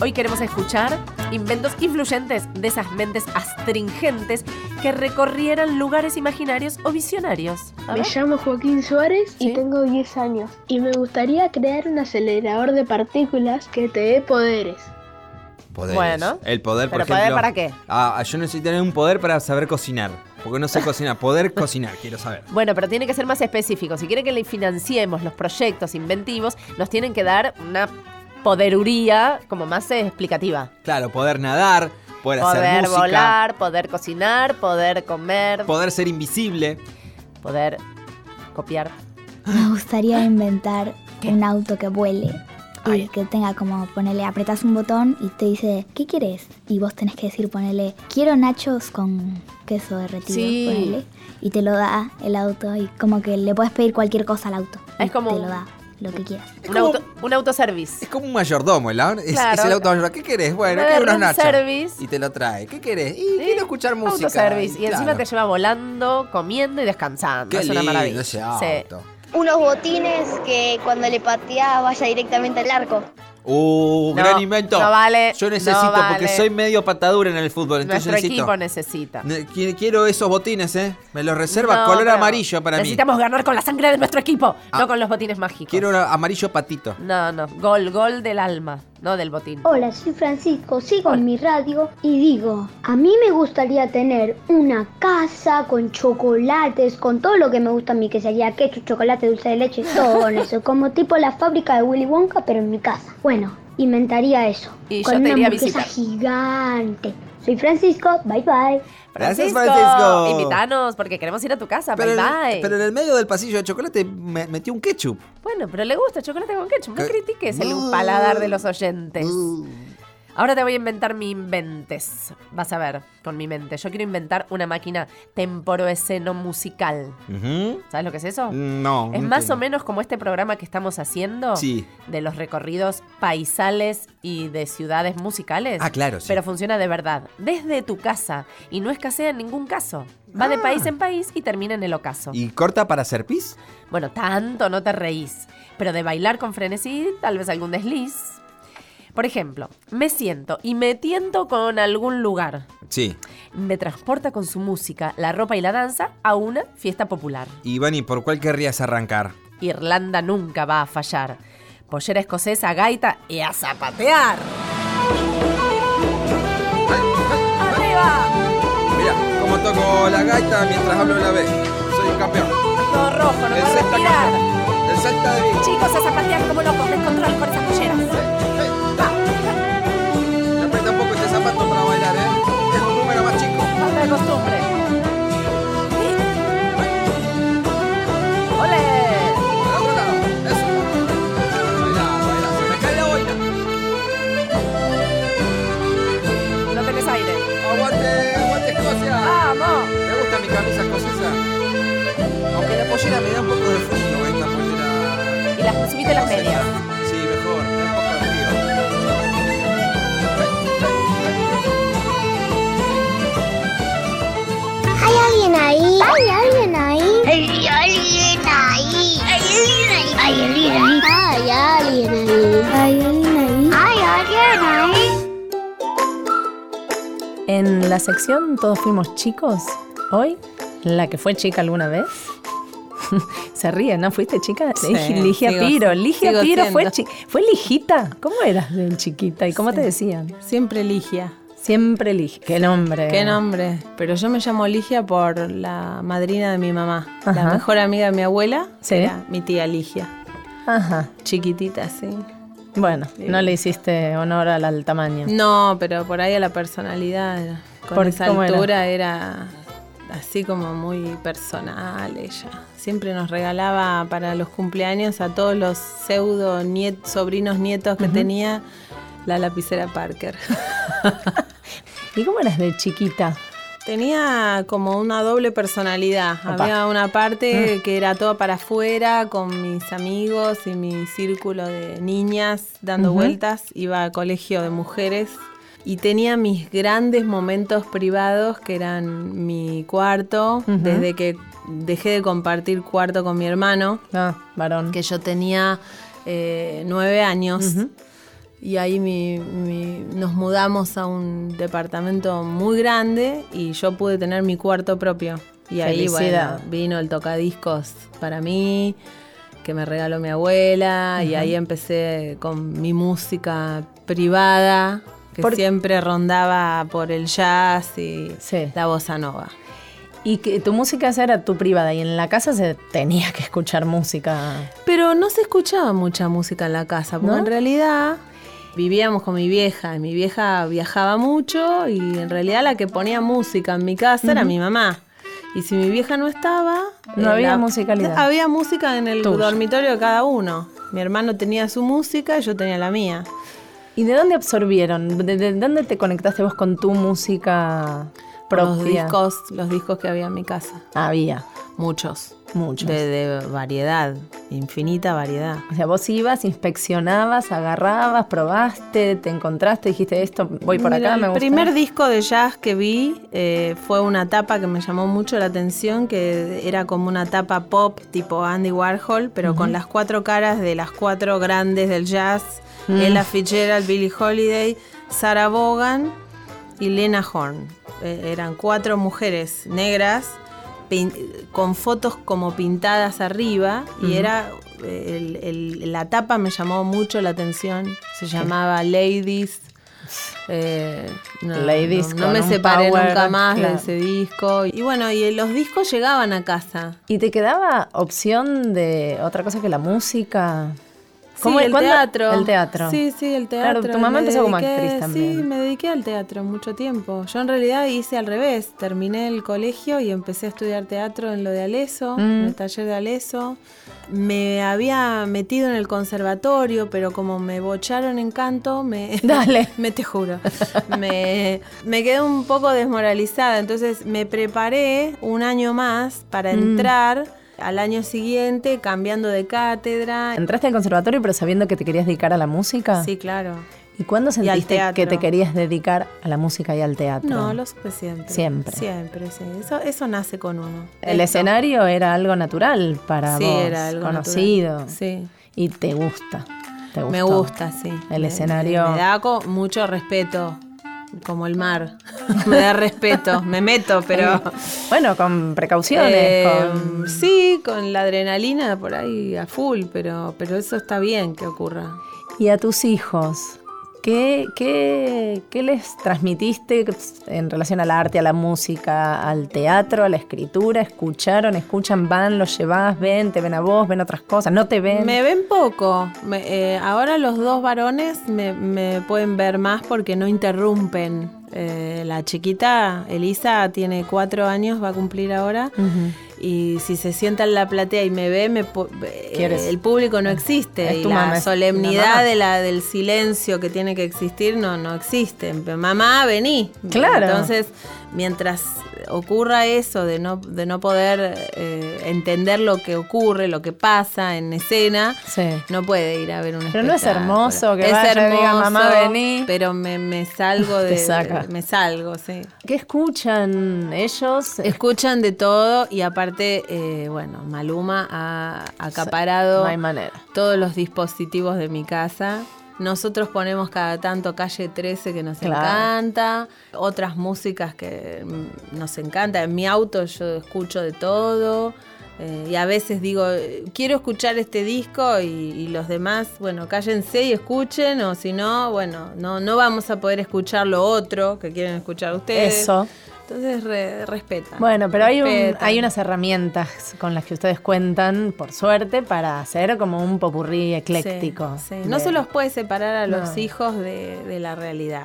Speaker 2: Hoy queremos escuchar inventos influyentes de esas mentes astringentes que recorrieran lugares imaginarios o visionarios.
Speaker 1: Me llamo Joaquín Suárez y tengo 10 años. Y me gustaría crear un acelerador de partículas que te dé poderes.
Speaker 7: Poderes.
Speaker 2: Bueno.
Speaker 7: El poder, por
Speaker 2: ¿Pero
Speaker 7: ejemplo.
Speaker 2: poder para qué?
Speaker 7: Ah, yo necesito tener un poder para saber cocinar. Porque no sé cocinar. Poder cocinar, quiero saber.
Speaker 2: Bueno, pero tiene que ser más específico. Si quiere que le financiemos los proyectos inventivos, nos tienen que dar una poderuría como más explicativa.
Speaker 7: Claro, poder nadar, poder, hacer
Speaker 2: Poder
Speaker 7: música,
Speaker 2: volar, poder cocinar, poder comer,
Speaker 7: poder ser invisible.
Speaker 2: poder copiar.
Speaker 17: Me gustaría inventar un auto que vuele y que tenga como ponerle, apretas un botón y te dice, ¿qué quieres? Y vos tenés que decir, ponele, quiero nachos con queso derretido,
Speaker 2: Sí.
Speaker 17: ponele. Y te lo da el auto y como que le puedes pedir cualquier cosa al auto.
Speaker 2: Es
Speaker 17: y
Speaker 2: como
Speaker 17: Te lo da, lo que quieras.
Speaker 2: Un, auto, un autoservice.
Speaker 7: Es como un mayordomo, el es,
Speaker 2: Claro.
Speaker 7: es el auto mayordomo. ¿Qué querés? Bueno,
Speaker 2: Una
Speaker 7: quiero unos nachos.
Speaker 2: service.
Speaker 7: Y te lo trae. ¿Qué querés? Y quiero escuchar música.
Speaker 2: Autoservice. Y encima
Speaker 7: Claro.
Speaker 2: te lleva volando, comiendo y descansando.
Speaker 7: Qué
Speaker 2: es una
Speaker 7: lindo
Speaker 2: maravilla.
Speaker 7: ese
Speaker 2: Sí.
Speaker 7: auto.
Speaker 12: Unos botines que cuando le patea vaya directamente al arco.
Speaker 7: Uh,
Speaker 2: No,
Speaker 7: gran invento.
Speaker 2: no vale,
Speaker 7: Yo necesito,
Speaker 2: no vale.
Speaker 7: porque soy medio patadura en el fútbol. Entonces
Speaker 2: Nuestro
Speaker 7: necesito.
Speaker 2: equipo necesita.
Speaker 7: Ne- qui- Quiero esos botines, ¿eh? Me los reserva color amarillo para mí.
Speaker 2: Necesitamos ganar con la sangre de nuestro equipo,
Speaker 7: Ah.
Speaker 2: no con los botines mágicos.
Speaker 7: Quiero amarillo patito.
Speaker 2: No, no. Gol, gol del alma, no del botín.
Speaker 4: Hola, soy Francisco, sigo en mi radio y digo, a mí me gustaría tener una casa con chocolates, con todo lo que me gusta a mí, que sería queso, chocolate, dulce de leche, todo eso, como tipo la fábrica de Willy Wonka, pero en mi casa. Bueno, inventaría eso,
Speaker 2: Y
Speaker 4: con
Speaker 2: yo te
Speaker 4: una
Speaker 2: iría a
Speaker 4: hamburguesa
Speaker 2: visitar.
Speaker 4: gigante. Soy Francisco, bye bye.
Speaker 7: Gracias, Francisco.
Speaker 2: Invitanos, porque queremos ir a tu casa.
Speaker 7: Pero,
Speaker 2: bye
Speaker 7: en-
Speaker 2: bye.
Speaker 7: pero en el medio del pasillo de chocolate me metió un ketchup.
Speaker 2: Bueno, pero le gusta chocolate con ketchup. No
Speaker 7: ¿Qué?
Speaker 2: critiques el
Speaker 7: No.
Speaker 2: paladar de los oyentes. Ahora te voy a inventar mi inventes. Vas a ver, con mi mente. Yo quiero inventar una máquina temporoesceno musical. ¿Sabes lo que es eso?
Speaker 7: No.
Speaker 2: Es
Speaker 7: no
Speaker 2: más
Speaker 7: entiendo.
Speaker 2: o menos como este programa que estamos haciendo
Speaker 7: Sí.
Speaker 2: de los recorridos paisales y de ciudades musicales.
Speaker 7: Ah, claro, sí.
Speaker 2: Pero funciona de verdad, desde tu casa y no escasea en ningún caso. Va de
Speaker 7: Ah.
Speaker 2: país en país y termina en el ocaso.
Speaker 7: ¿Y corta para hacer pis?
Speaker 2: Bueno, tanto no te reís, pero de bailar con frenesí, tal vez algún desliz. Por ejemplo, me siento y me tiento con algún lugar.
Speaker 7: Sí.
Speaker 2: Me transporta con su música, la ropa y la danza a una fiesta popular.
Speaker 7: Y Vani, ¿por cuál querrías arrancar?
Speaker 2: Irlanda nunca va a fallar. Pollera escocesa, gaita y a zapatear. ¡Arriba!
Speaker 7: Mira, como toco la gaita mientras hablo la B. Soy un campeón.
Speaker 2: Todo rojo, no puedo respirar.
Speaker 7: El salta de.
Speaker 2: Chicos, a zapatear como locos, descontrol con esas polleras. De costumbre. ¡Ole! No tenés aire.
Speaker 7: ¡Aguante! ¡Aguante Escocia!
Speaker 2: ¡Vamos!
Speaker 7: Me gusta mi camisa escocesa. Aunque la pollera me da un poco de frío, esta pollera.
Speaker 2: Y las, subite las medias. En la sección Todos fuimos chicos, hoy, la que fue chica alguna vez.
Speaker 3: Se ríe, ¿no? ¿Fuiste chica?
Speaker 19: Sí,
Speaker 3: Ligia
Speaker 19: sigo-
Speaker 3: Piro. Ligia
Speaker 19: sigo
Speaker 3: Piro fue, chi- fue Lijita. ¿Cómo eras de chiquita y cómo te decían?
Speaker 19: Siempre Ligia.
Speaker 3: Siempre Ligia. Qué nombre.
Speaker 19: Qué nombre. Pero yo me llamo Ligia por la madrina de mi mamá. La mejor amiga de mi abuela
Speaker 3: Sí.
Speaker 19: era mi tía Ligia.
Speaker 3: Ajá.
Speaker 19: Chiquitita, sí.
Speaker 3: Bueno, no le hiciste honor al, al tamaño.
Speaker 19: No, pero por ahí a la personalidad. Con
Speaker 3: ¿Por-
Speaker 19: esa
Speaker 3: era?
Speaker 19: altura era? así como muy personal ella. Siempre nos regalaba para los cumpleaños a todos los pseudo niet- sobrinos nietos que tenía la lapicera Parker.
Speaker 3: ¿Y cómo eras de chiquita?
Speaker 19: Tenía como una doble personalidad.
Speaker 3: Opa.
Speaker 19: Había una parte
Speaker 3: Ah.
Speaker 19: que era toda para afuera, con mis amigos y mi círculo de niñas dando vueltas. Iba a colegio de mujeres y tenía mis grandes momentos privados, que eran mi cuarto, desde que dejé de compartir cuarto con mi hermano,
Speaker 3: Ah, varón.
Speaker 19: que yo tenía eh, nueve años. Y ahí mi- mi- nos mudamos a un departamento muy grande y yo pude tener mi cuarto propio. Y ahí, bueno, vino el tocadiscos para mí, que me regaló mi abuela, y ahí empecé con mi música privada, que
Speaker 3: Por-
Speaker 19: siempre rondaba por el jazz y la bossa nova.
Speaker 3: Y que tu música esa era tu privada y en la casa se tenía que escuchar música.
Speaker 19: Pero no se escuchaba mucha música en la casa, porque
Speaker 3: ¿No?
Speaker 19: en realidad vivíamos con mi vieja, y mi vieja viajaba mucho y en realidad la que ponía música en mi casa era mi mamá. Y si mi vieja no estaba...
Speaker 3: No
Speaker 19: eh,
Speaker 3: había musicalidad.
Speaker 19: Había música en el dormitorio de cada uno. Mi hermano tenía su música y yo tenía la mía.
Speaker 3: ¿Y de dónde absorbieron? ¿De, de dónde te conectaste vos con tu música propia?
Speaker 19: Los discos, los discos que había en mi casa.
Speaker 3: Había.
Speaker 19: Muchos.
Speaker 3: Muchos.
Speaker 19: De, de variedad, infinita variedad.
Speaker 3: O sea, vos ibas, inspeccionabas, agarrabas, probaste, te encontraste, dijiste esto, voy por
Speaker 19: Mira,
Speaker 3: acá, me
Speaker 19: el
Speaker 3: gusta.
Speaker 19: primer disco de jazz que vi eh, fue una tapa que me llamó mucho la atención, que era como una tapa pop tipo Andy Warhol, pero con las cuatro caras de las cuatro grandes del jazz,
Speaker 3: Mm.
Speaker 19: Ella Fitzgerald, Billie Holiday, Sarah Vaughan y Lena Horne. Eh, eran cuatro mujeres negras con fotos como pintadas arriba y era eh, el- el- la tapa me llamó mucho la atención. Se llamaba Ladies. Eh, no,
Speaker 3: Ladies
Speaker 19: no, no me separé
Speaker 3: power,
Speaker 19: nunca más
Speaker 3: claro.
Speaker 19: de ese disco. Y bueno, y los discos llegaban a casa.
Speaker 3: ¿Y te quedaba opción de otra cosa que la música?
Speaker 19: Sí, el
Speaker 3: cuándo-
Speaker 19: teatro.
Speaker 3: El teatro.
Speaker 19: Sí, sí, el teatro.
Speaker 3: Claro, tu mamá
Speaker 19: Me
Speaker 3: empezó como
Speaker 19: dediqué-
Speaker 3: actriz también.
Speaker 19: Sí, me dediqué al teatro mucho tiempo. Yo en realidad hice al revés. Terminé el colegio y empecé a estudiar teatro en lo de Aleso,
Speaker 3: Mm.
Speaker 19: en el taller de Aleso. Me había metido en el conservatorio, pero como me bocharon en canto, me...
Speaker 3: Dale.
Speaker 19: me te juro. me, me quedé un poco desmoralizada. Entonces me preparé un año más para
Speaker 3: Mm.
Speaker 19: entrar al año siguiente, cambiando de cátedra.
Speaker 3: ¿Entraste al conservatorio pero sabiendo que te querías dedicar a la música?
Speaker 19: Sí, claro.
Speaker 3: ¿Y cuándo sentiste que te querías dedicar a la música y al teatro?
Speaker 19: No, lo supe siempre.
Speaker 3: Siempre.
Speaker 19: Siempre, sí. Eso, eso nace con uno.
Speaker 3: El
Speaker 19: Esto.
Speaker 3: escenario era algo natural para
Speaker 19: Sí,
Speaker 3: vos,
Speaker 19: era algo
Speaker 3: conocido.
Speaker 19: natural. Sí.
Speaker 3: Y te gusta. te
Speaker 19: Me gusta, sí.
Speaker 3: El
Speaker 19: Me-
Speaker 3: escenario.
Speaker 19: Me, me da mucho respeto. Como el mar. me da respeto. Me meto, pero.
Speaker 3: Bueno, con precauciones.
Speaker 19: Eh,
Speaker 3: con-
Speaker 19: Sí, con la adrenalina por ahí a full, pero, pero eso está bien que ocurra.
Speaker 3: Y a tus hijos, ¿qué, qué, qué les transmitiste en relación al arte, a la música, al teatro, a la escritura? ¿Escucharon, escuchan, van, los llevas, ven, te ven a vos, ven otras cosas, no te ven?
Speaker 19: Me ven poco. Me- eh, ahora los dos varones me, me pueden ver más porque no interrumpen. Eh, la chiquita, Elisa, tiene cuatro años, va a cumplir ahora. Y si se sienta en la platea y me ve, me eh, el público no existe.
Speaker 3: Es
Speaker 19: y la
Speaker 3: mamá,
Speaker 19: solemnidad de la, del silencio que tiene que existir no, no existe. Mamá, vení.
Speaker 3: Claro.
Speaker 19: Entonces, mientras ocurra eso de no, de no poder eh, entender lo que ocurre, lo que pasa en escena,
Speaker 3: Sí.
Speaker 19: no puede ir a ver un
Speaker 3: Pero no es hermoso que
Speaker 19: es
Speaker 3: vaya
Speaker 19: hermoso,
Speaker 3: diga, "Mamá, vení".
Speaker 19: Pero me, me salgo
Speaker 3: Te
Speaker 19: de...
Speaker 3: saca.
Speaker 19: Me salgo, sí.
Speaker 3: ¿Qué escuchan ellos?
Speaker 19: Escuchan de todo y aparte, eh, bueno, Maluma ha acaparado
Speaker 3: No manera.
Speaker 19: todos los dispositivos de mi casa. Nosotros ponemos cada tanto Calle 13 que nos
Speaker 3: Claro.
Speaker 19: encanta, otras músicas que nos encanta. En mi auto yo escucho de todo. Eh, y a veces digo, quiero escuchar este disco y, y los demás, bueno, cállense y escuchen, o si no, bueno, no, no vamos a poder escuchar lo otro que quieren escuchar ustedes.
Speaker 3: Eso.
Speaker 19: Entonces re- respetan.
Speaker 3: Bueno, pero hay, un- hay unas herramientas con las que ustedes cuentan, por suerte, para hacer como un popurrí ecléctico.
Speaker 19: Sí, sí. No se los puede separar a los
Speaker 3: No.
Speaker 19: hijos de, de la realidad.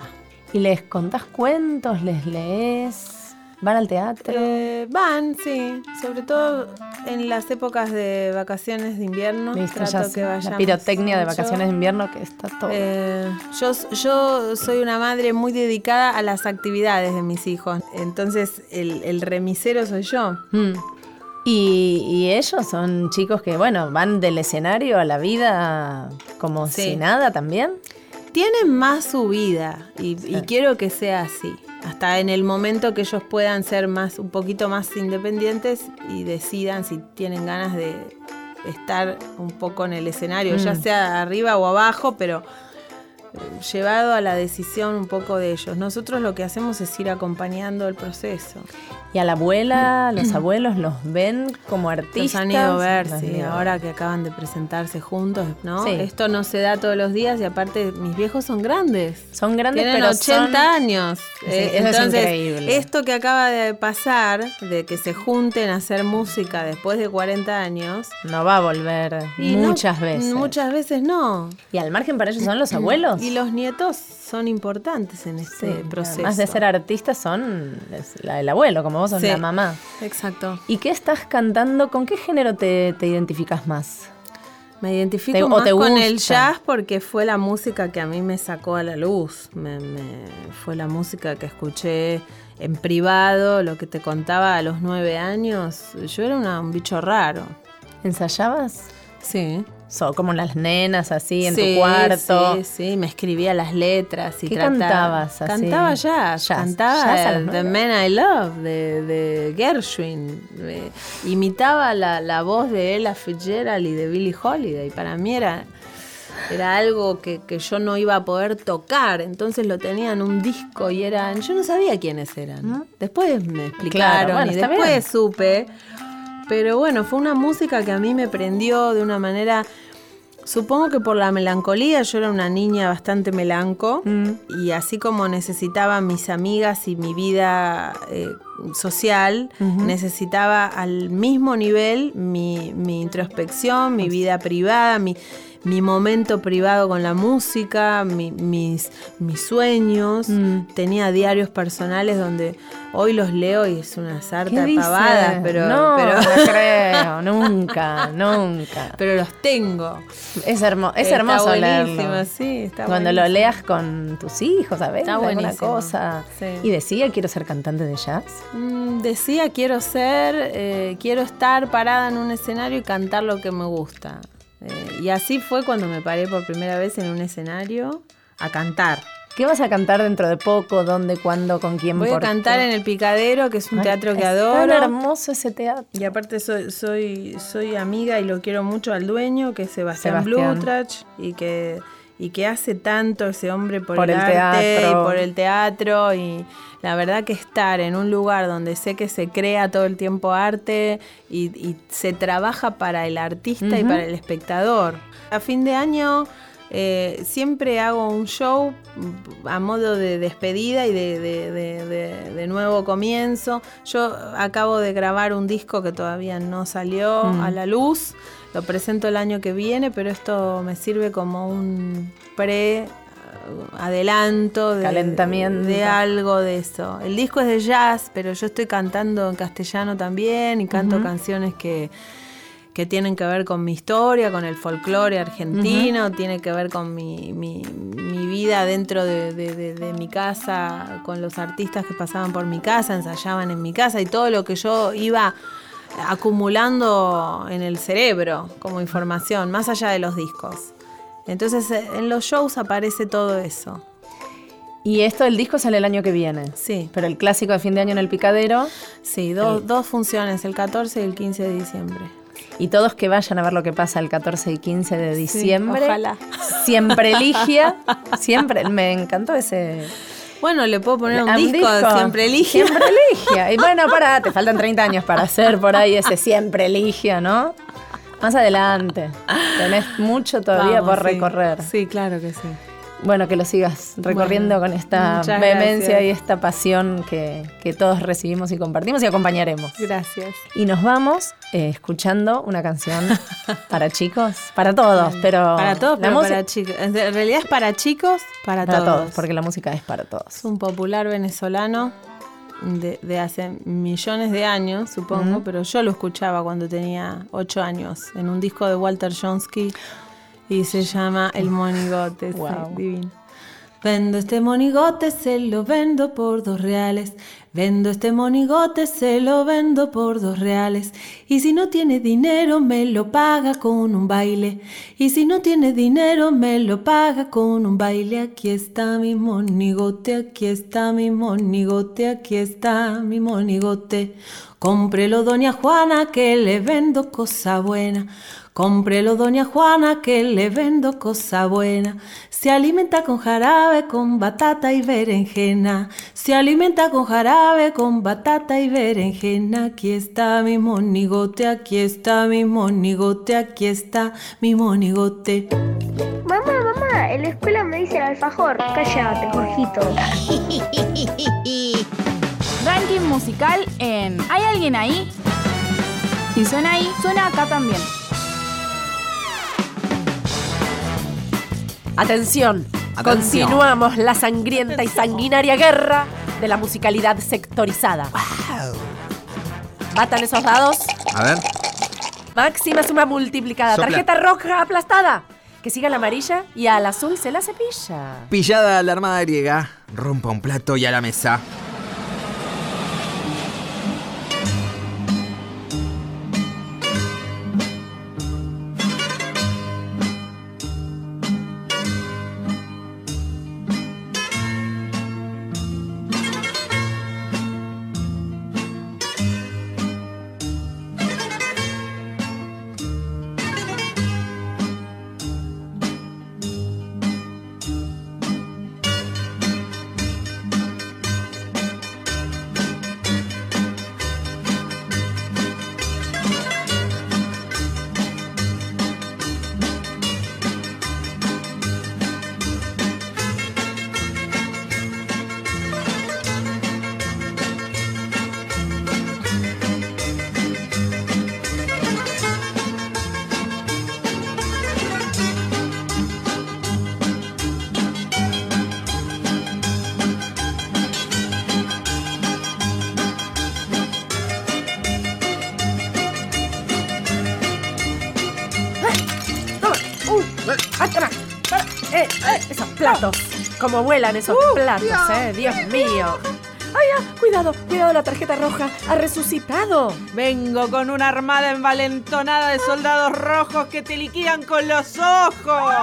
Speaker 3: ¿Y les contás cuentos? ¿Les lees? ¿Van al teatro?
Speaker 19: Eh, van, sí. Sobre todo en las épocas de vacaciones de invierno.
Speaker 3: Viste,
Speaker 19: Trato que
Speaker 3: sé, la
Speaker 19: vayamos
Speaker 3: pirotecnia de vacaciones de invierno que está todo.
Speaker 19: Eh, yo, yo soy una madre muy dedicada a las actividades de mis hijos. Entonces el, el remisero soy yo.
Speaker 3: Mm. Y, y ellos son chicos que, bueno, van del escenario a la vida como
Speaker 19: Sí.
Speaker 3: si nada también.
Speaker 19: Tienen más su vida y, y quiero que sea así. Hasta en el momento que ellos puedan ser más, un poquito más independientes y decidan si tienen ganas de estar un poco en el escenario, ya
Speaker 3: Mm.
Speaker 19: sea arriba o abajo, pero llevado a la decisión un poco de ellos. Nosotros lo que hacemos es ir acompañando el proceso.
Speaker 3: Y a la abuela, los abuelos los ven como artistas.
Speaker 19: Los han ido a ver,
Speaker 3: Los
Speaker 19: sí, ahora que acaban de presentarse juntos, ¿no?
Speaker 3: Sí.
Speaker 19: Esto no se da todos los días y aparte mis viejos son grandes.
Speaker 3: Son grandes,
Speaker 19: Tienen
Speaker 3: pero
Speaker 19: 80
Speaker 3: son-
Speaker 19: años.
Speaker 3: Sí,
Speaker 19: Eh,
Speaker 3: eso es
Speaker 19: entonces,
Speaker 3: increíble.
Speaker 19: esto que acaba de pasar, de que se junten a hacer música después de 40 años.
Speaker 3: No va a volver
Speaker 19: y no-
Speaker 3: muchas veces.
Speaker 19: Muchas veces no.
Speaker 3: Y al margen para ellos son los abuelos.
Speaker 19: Y los nietos son importantes en este
Speaker 3: Sí,
Speaker 19: proceso.
Speaker 3: Además de ser artistas, son la- el abuelo, como vos sos
Speaker 19: Sí.
Speaker 3: la mamá.
Speaker 19: Exacto.
Speaker 3: ¿Y qué estás cantando? ¿Con qué género te, te identificas más?
Speaker 19: Me identifico
Speaker 3: Te-
Speaker 19: más
Speaker 3: te
Speaker 19: con el jazz porque fue la música que a mí me sacó a la luz. Me- me- fue la música que escuché en privado, lo que te contaba a los nueve años. Yo era una- un bicho raro.
Speaker 3: ¿Ensayabas?
Speaker 19: Sí.
Speaker 3: So, como las nenas, así, en
Speaker 19: Sí,
Speaker 3: tu cuarto.
Speaker 19: Sí, sí, me escribía las letras y
Speaker 3: ¿Qué
Speaker 19: trataba-
Speaker 3: cantabas así?
Speaker 19: Cantaba jazz,
Speaker 3: Jazz,
Speaker 19: cantaba
Speaker 3: jazz
Speaker 19: The. Man I Love de, de Gershwin. Eh, imitaba la, la voz de Ella Fitzgerald y de Billie Holiday. Para mí era, era algo que, que yo no iba a poder tocar. Entonces lo tenía en un disco y eran. Yo no sabía quiénes eran. Después me explicaron
Speaker 3: bueno,
Speaker 19: y después
Speaker 3: bien.
Speaker 19: supe. Pero bueno, fue una música que a mí me prendió de una manera. Supongo que por la melancolía, yo era una niña bastante melanco
Speaker 3: Mm.
Speaker 19: y así como necesitaba mis amigas y mi vida eh, social, necesitaba al mismo nivel mi, mi introspección, mi vida privada, mi, mi momento privado con la música, mi- mis, mis sueños.
Speaker 3: Mm.
Speaker 19: Tenía diarios personales donde hoy los leo y es una sarta
Speaker 3: ¿Qué
Speaker 19: de pavadas, pero,
Speaker 3: no,
Speaker 19: pero,
Speaker 3: no creo, nunca, nunca.
Speaker 19: pero los tengo.
Speaker 3: Es, hermo- es
Speaker 19: Está
Speaker 3: hermoso leerlo.
Speaker 19: sí, está
Speaker 3: Cuando lo
Speaker 19: buenísimo.
Speaker 3: leas con tus hijos, ¿sabes?
Speaker 19: Está
Speaker 3: Alguna cosa.
Speaker 19: sí.
Speaker 3: Y decía, quiero ser cantante de jazz.
Speaker 19: Mm, decía, quiero ser, eh, quiero estar parada en un escenario y cantar lo que me gusta. Eh, y así fue cuando me paré por primera vez en un escenario a cantar.
Speaker 3: ¿Qué vas a cantar dentro de poco? ¿Dónde? ¿Cuándo? ¿Con quién?
Speaker 19: Voy a cantar
Speaker 3: qué?
Speaker 19: en el Picadero, que es un
Speaker 3: Ay,
Speaker 19: teatro que
Speaker 3: es
Speaker 19: adoro.
Speaker 3: tan hermoso ese teatro.
Speaker 19: Y aparte soy, soy, soy amiga y lo quiero mucho al dueño, que es Sebastián,
Speaker 3: Sebastián.
Speaker 19: Blutrach, y que, y que hace tanto ese hombre por,
Speaker 3: Por
Speaker 19: el,
Speaker 3: el
Speaker 19: arte
Speaker 3: teatro.
Speaker 19: y por el teatro. Y la verdad que estar en un lugar donde sé que se crea todo el tiempo arte y, y se trabaja para el artista y para el espectador. A fin de año eh, siempre hago un show a modo de despedida y de, de- de- de- de nuevo comienzo. Yo acabo de grabar un disco que todavía no salió
Speaker 3: Mm.
Speaker 19: a la luz. Lo presento el año que viene, pero esto me sirve como un pre eh, adelanto de,
Speaker 3: Calentamiento.
Speaker 19: de algo de eso. El disco es de jazz, pero yo estoy cantando en castellano también y canto canciones que, que tienen que ver con mi historia, con el folclore argentino, tiene que ver con mi, mi- mi vida dentro de, de- de- de mi casa, con los artistas que pasaban por mi casa, ensayaban en mi casa y todo lo que yo iba acumulando en el cerebro como información, más allá de los discos. Entonces en los shows aparece todo eso.
Speaker 3: Y esto del disco sale el año que viene.
Speaker 19: Sí.
Speaker 3: Pero el clásico de fin de año en el picadero.
Speaker 19: Sí, do- dos funciones, el 14 y el 15 de diciembre.
Speaker 3: Y todos que vayan a ver lo que pasa el 14 y 15 de diciembre.
Speaker 19: ojalá.
Speaker 3: Siempre Ligia. Siempre. Me encantó ese.
Speaker 19: Bueno, le puedo poner un,
Speaker 2: ¿A
Speaker 19: disco, siempre elige.
Speaker 2: Siempre elige. Y bueno, para, te faltan 30 años para hacer por ahí ese siempre elige, ¿no? Más adelante. Tenés mucho todavía
Speaker 19: Vamos,
Speaker 2: por
Speaker 19: sí.
Speaker 2: recorrer.
Speaker 19: Sí, claro que sí.
Speaker 2: Bueno, que lo sigas recorriendo
Speaker 19: Bueno,
Speaker 2: con esta vehemencia
Speaker 19: gracias.
Speaker 2: y esta pasión que, que todos recibimos y compartimos y acompañaremos.
Speaker 19: Gracias.
Speaker 2: Y nos vamos eh, escuchando una canción para chicos, para todos, pero
Speaker 19: Para todos, pero para chicos. En realidad es para chicos, para,
Speaker 2: para
Speaker 19: todos.
Speaker 2: todos, porque la música es para todos.
Speaker 19: Es un popular venezolano de, de hace millones de años, supongo, pero yo lo escuchaba cuando tenía ocho años en un disco de Walter Johnski y se llama El Monigote. sí,
Speaker 2: Wow.
Speaker 19: divino. Vendo este monigote, se lo vendo por dos reales. Vendo este monigote, se lo vendo por dos reales. Y si no tiene dinero, me lo paga con un baile. Y si no tiene dinero, me lo paga con un baile. Aquí está mi monigote, aquí está mi monigote, aquí está mi monigote. Cómprelo, doña Juana, que le vendo cosa buena. Cómprelo, doña Juana, que le vendo cosa buena. Se alimenta con jarabe, con batata y berenjena. Se alimenta con jarabe, con batata y berenjena. Aquí está mi monigote, aquí está mi monigote, aquí está mi monigote.
Speaker 16: Mamá, mamá, en la escuela me dice el alfajor. Cállate, Jorgito.
Speaker 6: Ranking musical en ¿Hay alguien ahí? Si suena ahí, suena acá también.
Speaker 2: Atención,
Speaker 7: Atención.
Speaker 2: continuamos la sangrienta y sanguinaria guerra de la musicalidad sectorizada. Batan esos dados.
Speaker 7: A ver.
Speaker 2: Máxima suma multiplicada.
Speaker 7: Sopla.
Speaker 2: Tarjeta roja aplastada. Que siga la amarilla y al azul se la cepilla.
Speaker 7: Pillada a la armada griega, rompa un plato y a la mesa.
Speaker 2: Como vuelan esos platos, eh! ¡Dios mío! ¡Ay, ah! ¡Cuidado! ¡Cuidado! La tarjeta roja ha resucitado.
Speaker 14: Vengo con una armada envalentonada de soldados rojos que te liquidan con los ojos.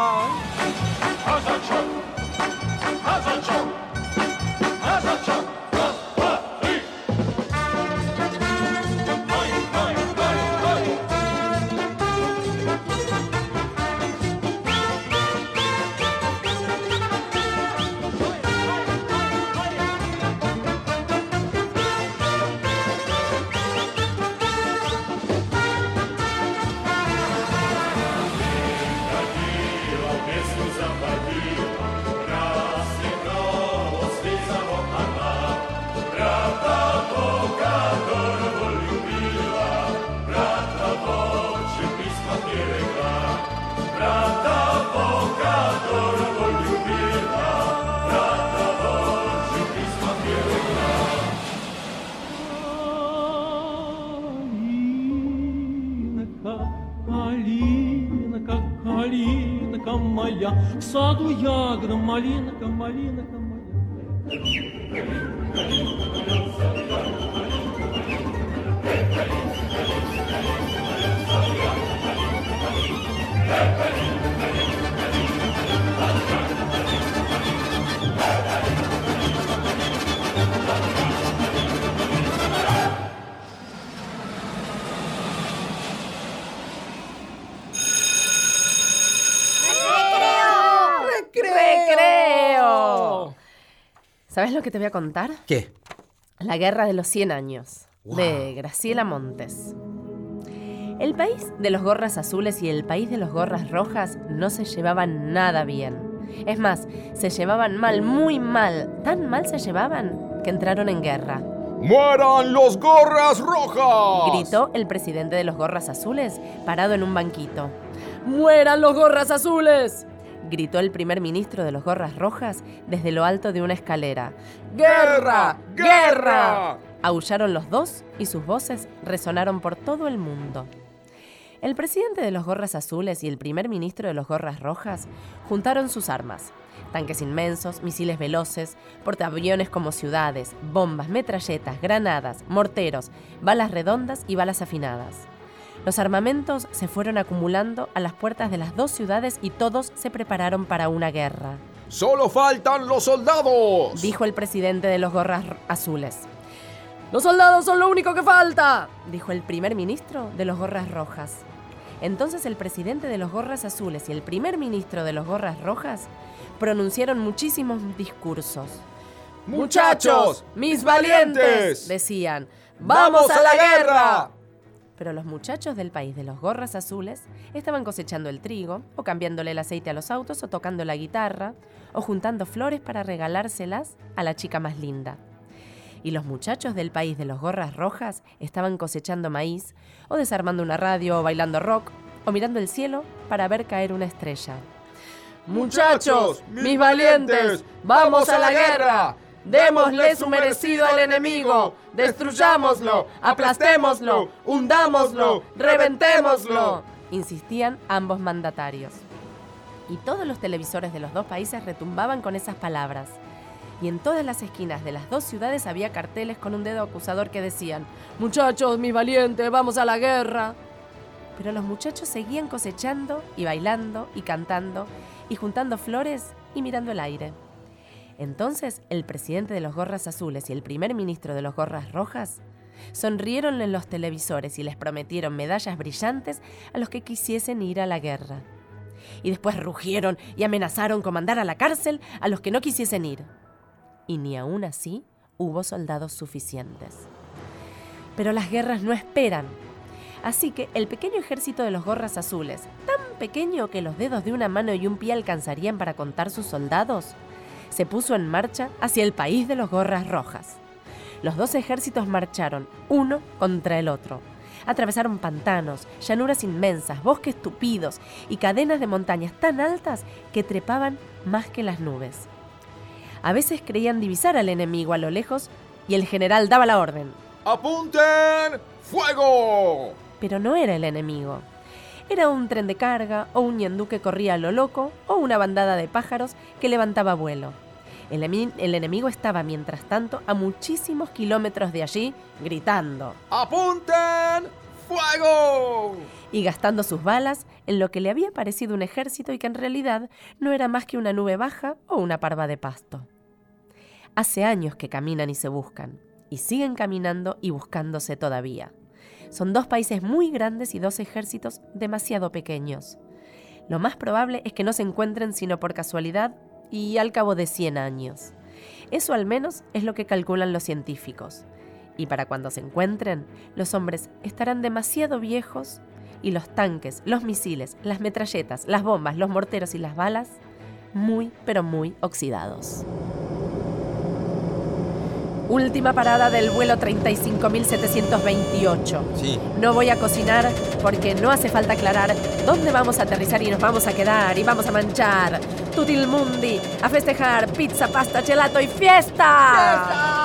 Speaker 9: só do
Speaker 2: Yom. ¿Sabes lo que te voy a contar?
Speaker 7: ¿Qué?
Speaker 2: La Guerra de los 100 Años, de Graciela Montes. El país de los gorras azules y el país de los gorras rojas no se llevaban nada bien. Es más, se llevaban mal, muy mal. Tan mal se llevaban que entraron en guerra.
Speaker 3: ¡Mueran los gorras rojas!
Speaker 2: Gritó el presidente de los gorras azules, parado en un banquito. ¡Mueran los gorras azules! Gritó el primer ministro de los gorras rojas desde lo alto de una escalera. ¡Guerra! ¡Guerra! Aullaron los dos y sus voces resonaron por todo el mundo. El presidente de los gorras azules y el primer ministro de los gorras rojas juntaron sus armas. Tanques inmensos, misiles veloces, portaaviones como ciudades, bombas, metralletas, granadas, morteros, balas redondas y balas afinadas. Los armamentos se fueron acumulando a las puertas de las dos ciudades y todos se prepararon para una guerra.
Speaker 3: ¡Solo faltan los soldados!
Speaker 2: Dijo el presidente de los gorras azules. Los soldados son lo único que falta, dijo el primer ministro de los gorras rojas. Entonces el presidente de los gorras azules y el primer ministro de los gorras rojas pronunciaron muchísimos discursos.
Speaker 3: ¡Muchachos! ¡Mis valientes!
Speaker 2: Decían.
Speaker 3: ¡Vamos a la guerra!
Speaker 2: Pero los muchachos del país de los gorras azules estaban cosechando el trigo, o cambiándole el aceite a los autos, o tocando la guitarra, o juntando flores para regalárselas a la chica más linda. Y los muchachos del país de los gorras rojas estaban cosechando maíz, o desarmando una radio, o bailando rock, o mirando el cielo para ver caer una estrella.
Speaker 3: Muchachos, mis valientes, vamos a la guerra. Démosle su merecido al enemigo. Destruyámoslo, aplastémoslo, hundámoslo, reventémoslo.
Speaker 2: Insistían ambos mandatarios. Y todos los televisores de los dos países retumbaban con esas palabras. Y en todas las esquinas de las dos ciudades había carteles con un dedo acusador que decían, Muchachos, mis valientes, vamos a la guerra. Pero los muchachos seguían cosechando y bailando y cantando y juntando flores y mirando el aire. Entonces el presidente de los gorras azules y el primer ministro de los gorras rojas sonrieron en los televisores y les prometieron medallas brillantes a los que quisiesen ir a la guerra. Y después rugieron y amenazaron con mandar a la cárcel a los que no quisiesen ir. Y ni aún así hubo soldados suficientes. Pero las guerras no esperan. Así que el pequeño ejército de los gorras azules, tan pequeño que los dedos de una mano y un pie alcanzarían para contar sus soldados, se puso en marcha hacia el país de los gorras rojas. Los dos ejércitos marcharon, uno contra el otro. Atravesaron pantanos, llanuras inmensas, bosques tupidos y cadenas de montañas tan altas que trepaban más que las nubes. A veces creían divisar al enemigo a lo lejos y el general daba la orden.
Speaker 3: ¡Apunten! ¡Fuego!
Speaker 2: Pero no era el enemigo. Era un tren de carga, o un ñandú que corría a lo loco, o una bandada de pájaros que levantaba vuelo. El, el, enemigo estaba, mientras tanto, a muchísimos kilómetros de allí, gritando.
Speaker 3: ¡Apunten! ¡Fuego!
Speaker 2: Y gastando sus balas en lo que le había parecido un ejército y que en realidad no era más que una nube baja o una parva de pasto. Hace años que caminan y se buscan, y siguen caminando y buscándose todavía. Son dos países muy grandes y dos ejércitos demasiado pequeños. Lo más probable es que no se encuentren sino por casualidad y al cabo de 100 años. Eso al menos es lo que calculan los científicos. Y para cuando se encuentren, los hombres estarán demasiado viejos y los tanques, los misiles, las metralletas, las bombas, los morteros y las balas muy, pero muy oxidados. Última parada del vuelo 35.728.
Speaker 7: Sí.
Speaker 2: No voy a cocinar porque no hace falta aclarar dónde vamos a aterrizar y nos vamos a quedar y vamos a manchar. Tutil mundi, a festejar pizza, pasta, gelato y fiesta.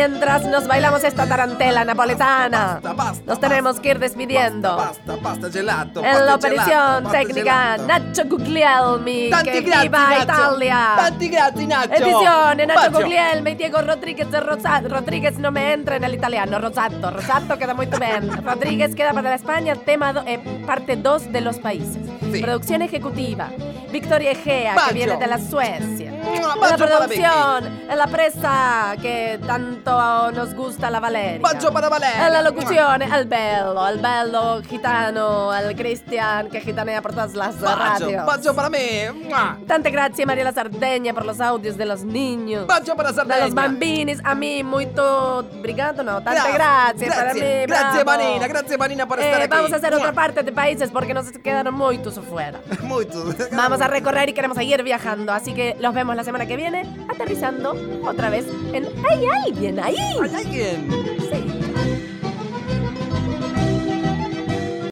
Speaker 2: Mientras nos bailamos esta tarantela napoletana, nos tenemos que ir despidiendo.
Speaker 7: Pasta, pasta, gelato.
Speaker 2: En la operación técnica Nacho Guglielmi, que viva Italia.
Speaker 7: Tanti grazie, Nacho.
Speaker 2: Edizione Nacho. Guglielmi, Diego Rodríguez de Rosato. Rodríguez no me entra en el italiano. Rosato, Rosato queda muy bien. Rodríguez queda para la España, tema do- eh, parte 2 de los países. Producción ejecutiva. Victoria Egea, que viene de la Suecia. En la
Speaker 7: Bacio para
Speaker 2: producción, la presa que tanto nos gusta la Valeria.
Speaker 7: Bacio para Valeria.
Speaker 2: La locución, el bello, el bello gitano, el Cristian che gitanea por todas las
Speaker 7: Bacio,
Speaker 2: radios.
Speaker 7: bacio para mí. Mua.
Speaker 2: Tante grazie Mariela Sardegna por los audios de los niños.
Speaker 7: Bacio para
Speaker 2: De los
Speaker 7: Sardegna.
Speaker 2: bambinis, a mí muito obrigado, no, tante
Speaker 7: Grazie,
Speaker 2: grazie, para mí.
Speaker 7: grazie,
Speaker 2: bravo.
Speaker 7: Vanina, grazie, Vanina, por
Speaker 2: Eh,
Speaker 7: estar aquí.
Speaker 2: Vamos a hacer otra parte de países porque nos quedaron muchos afuera.
Speaker 7: Muito.
Speaker 2: Vamos a recorrer y queremos seguir viajando, así que los vemos la semana que viene aterrizando otra vez en Hay alguien ahí.
Speaker 7: Hay alguien.
Speaker 2: Sí.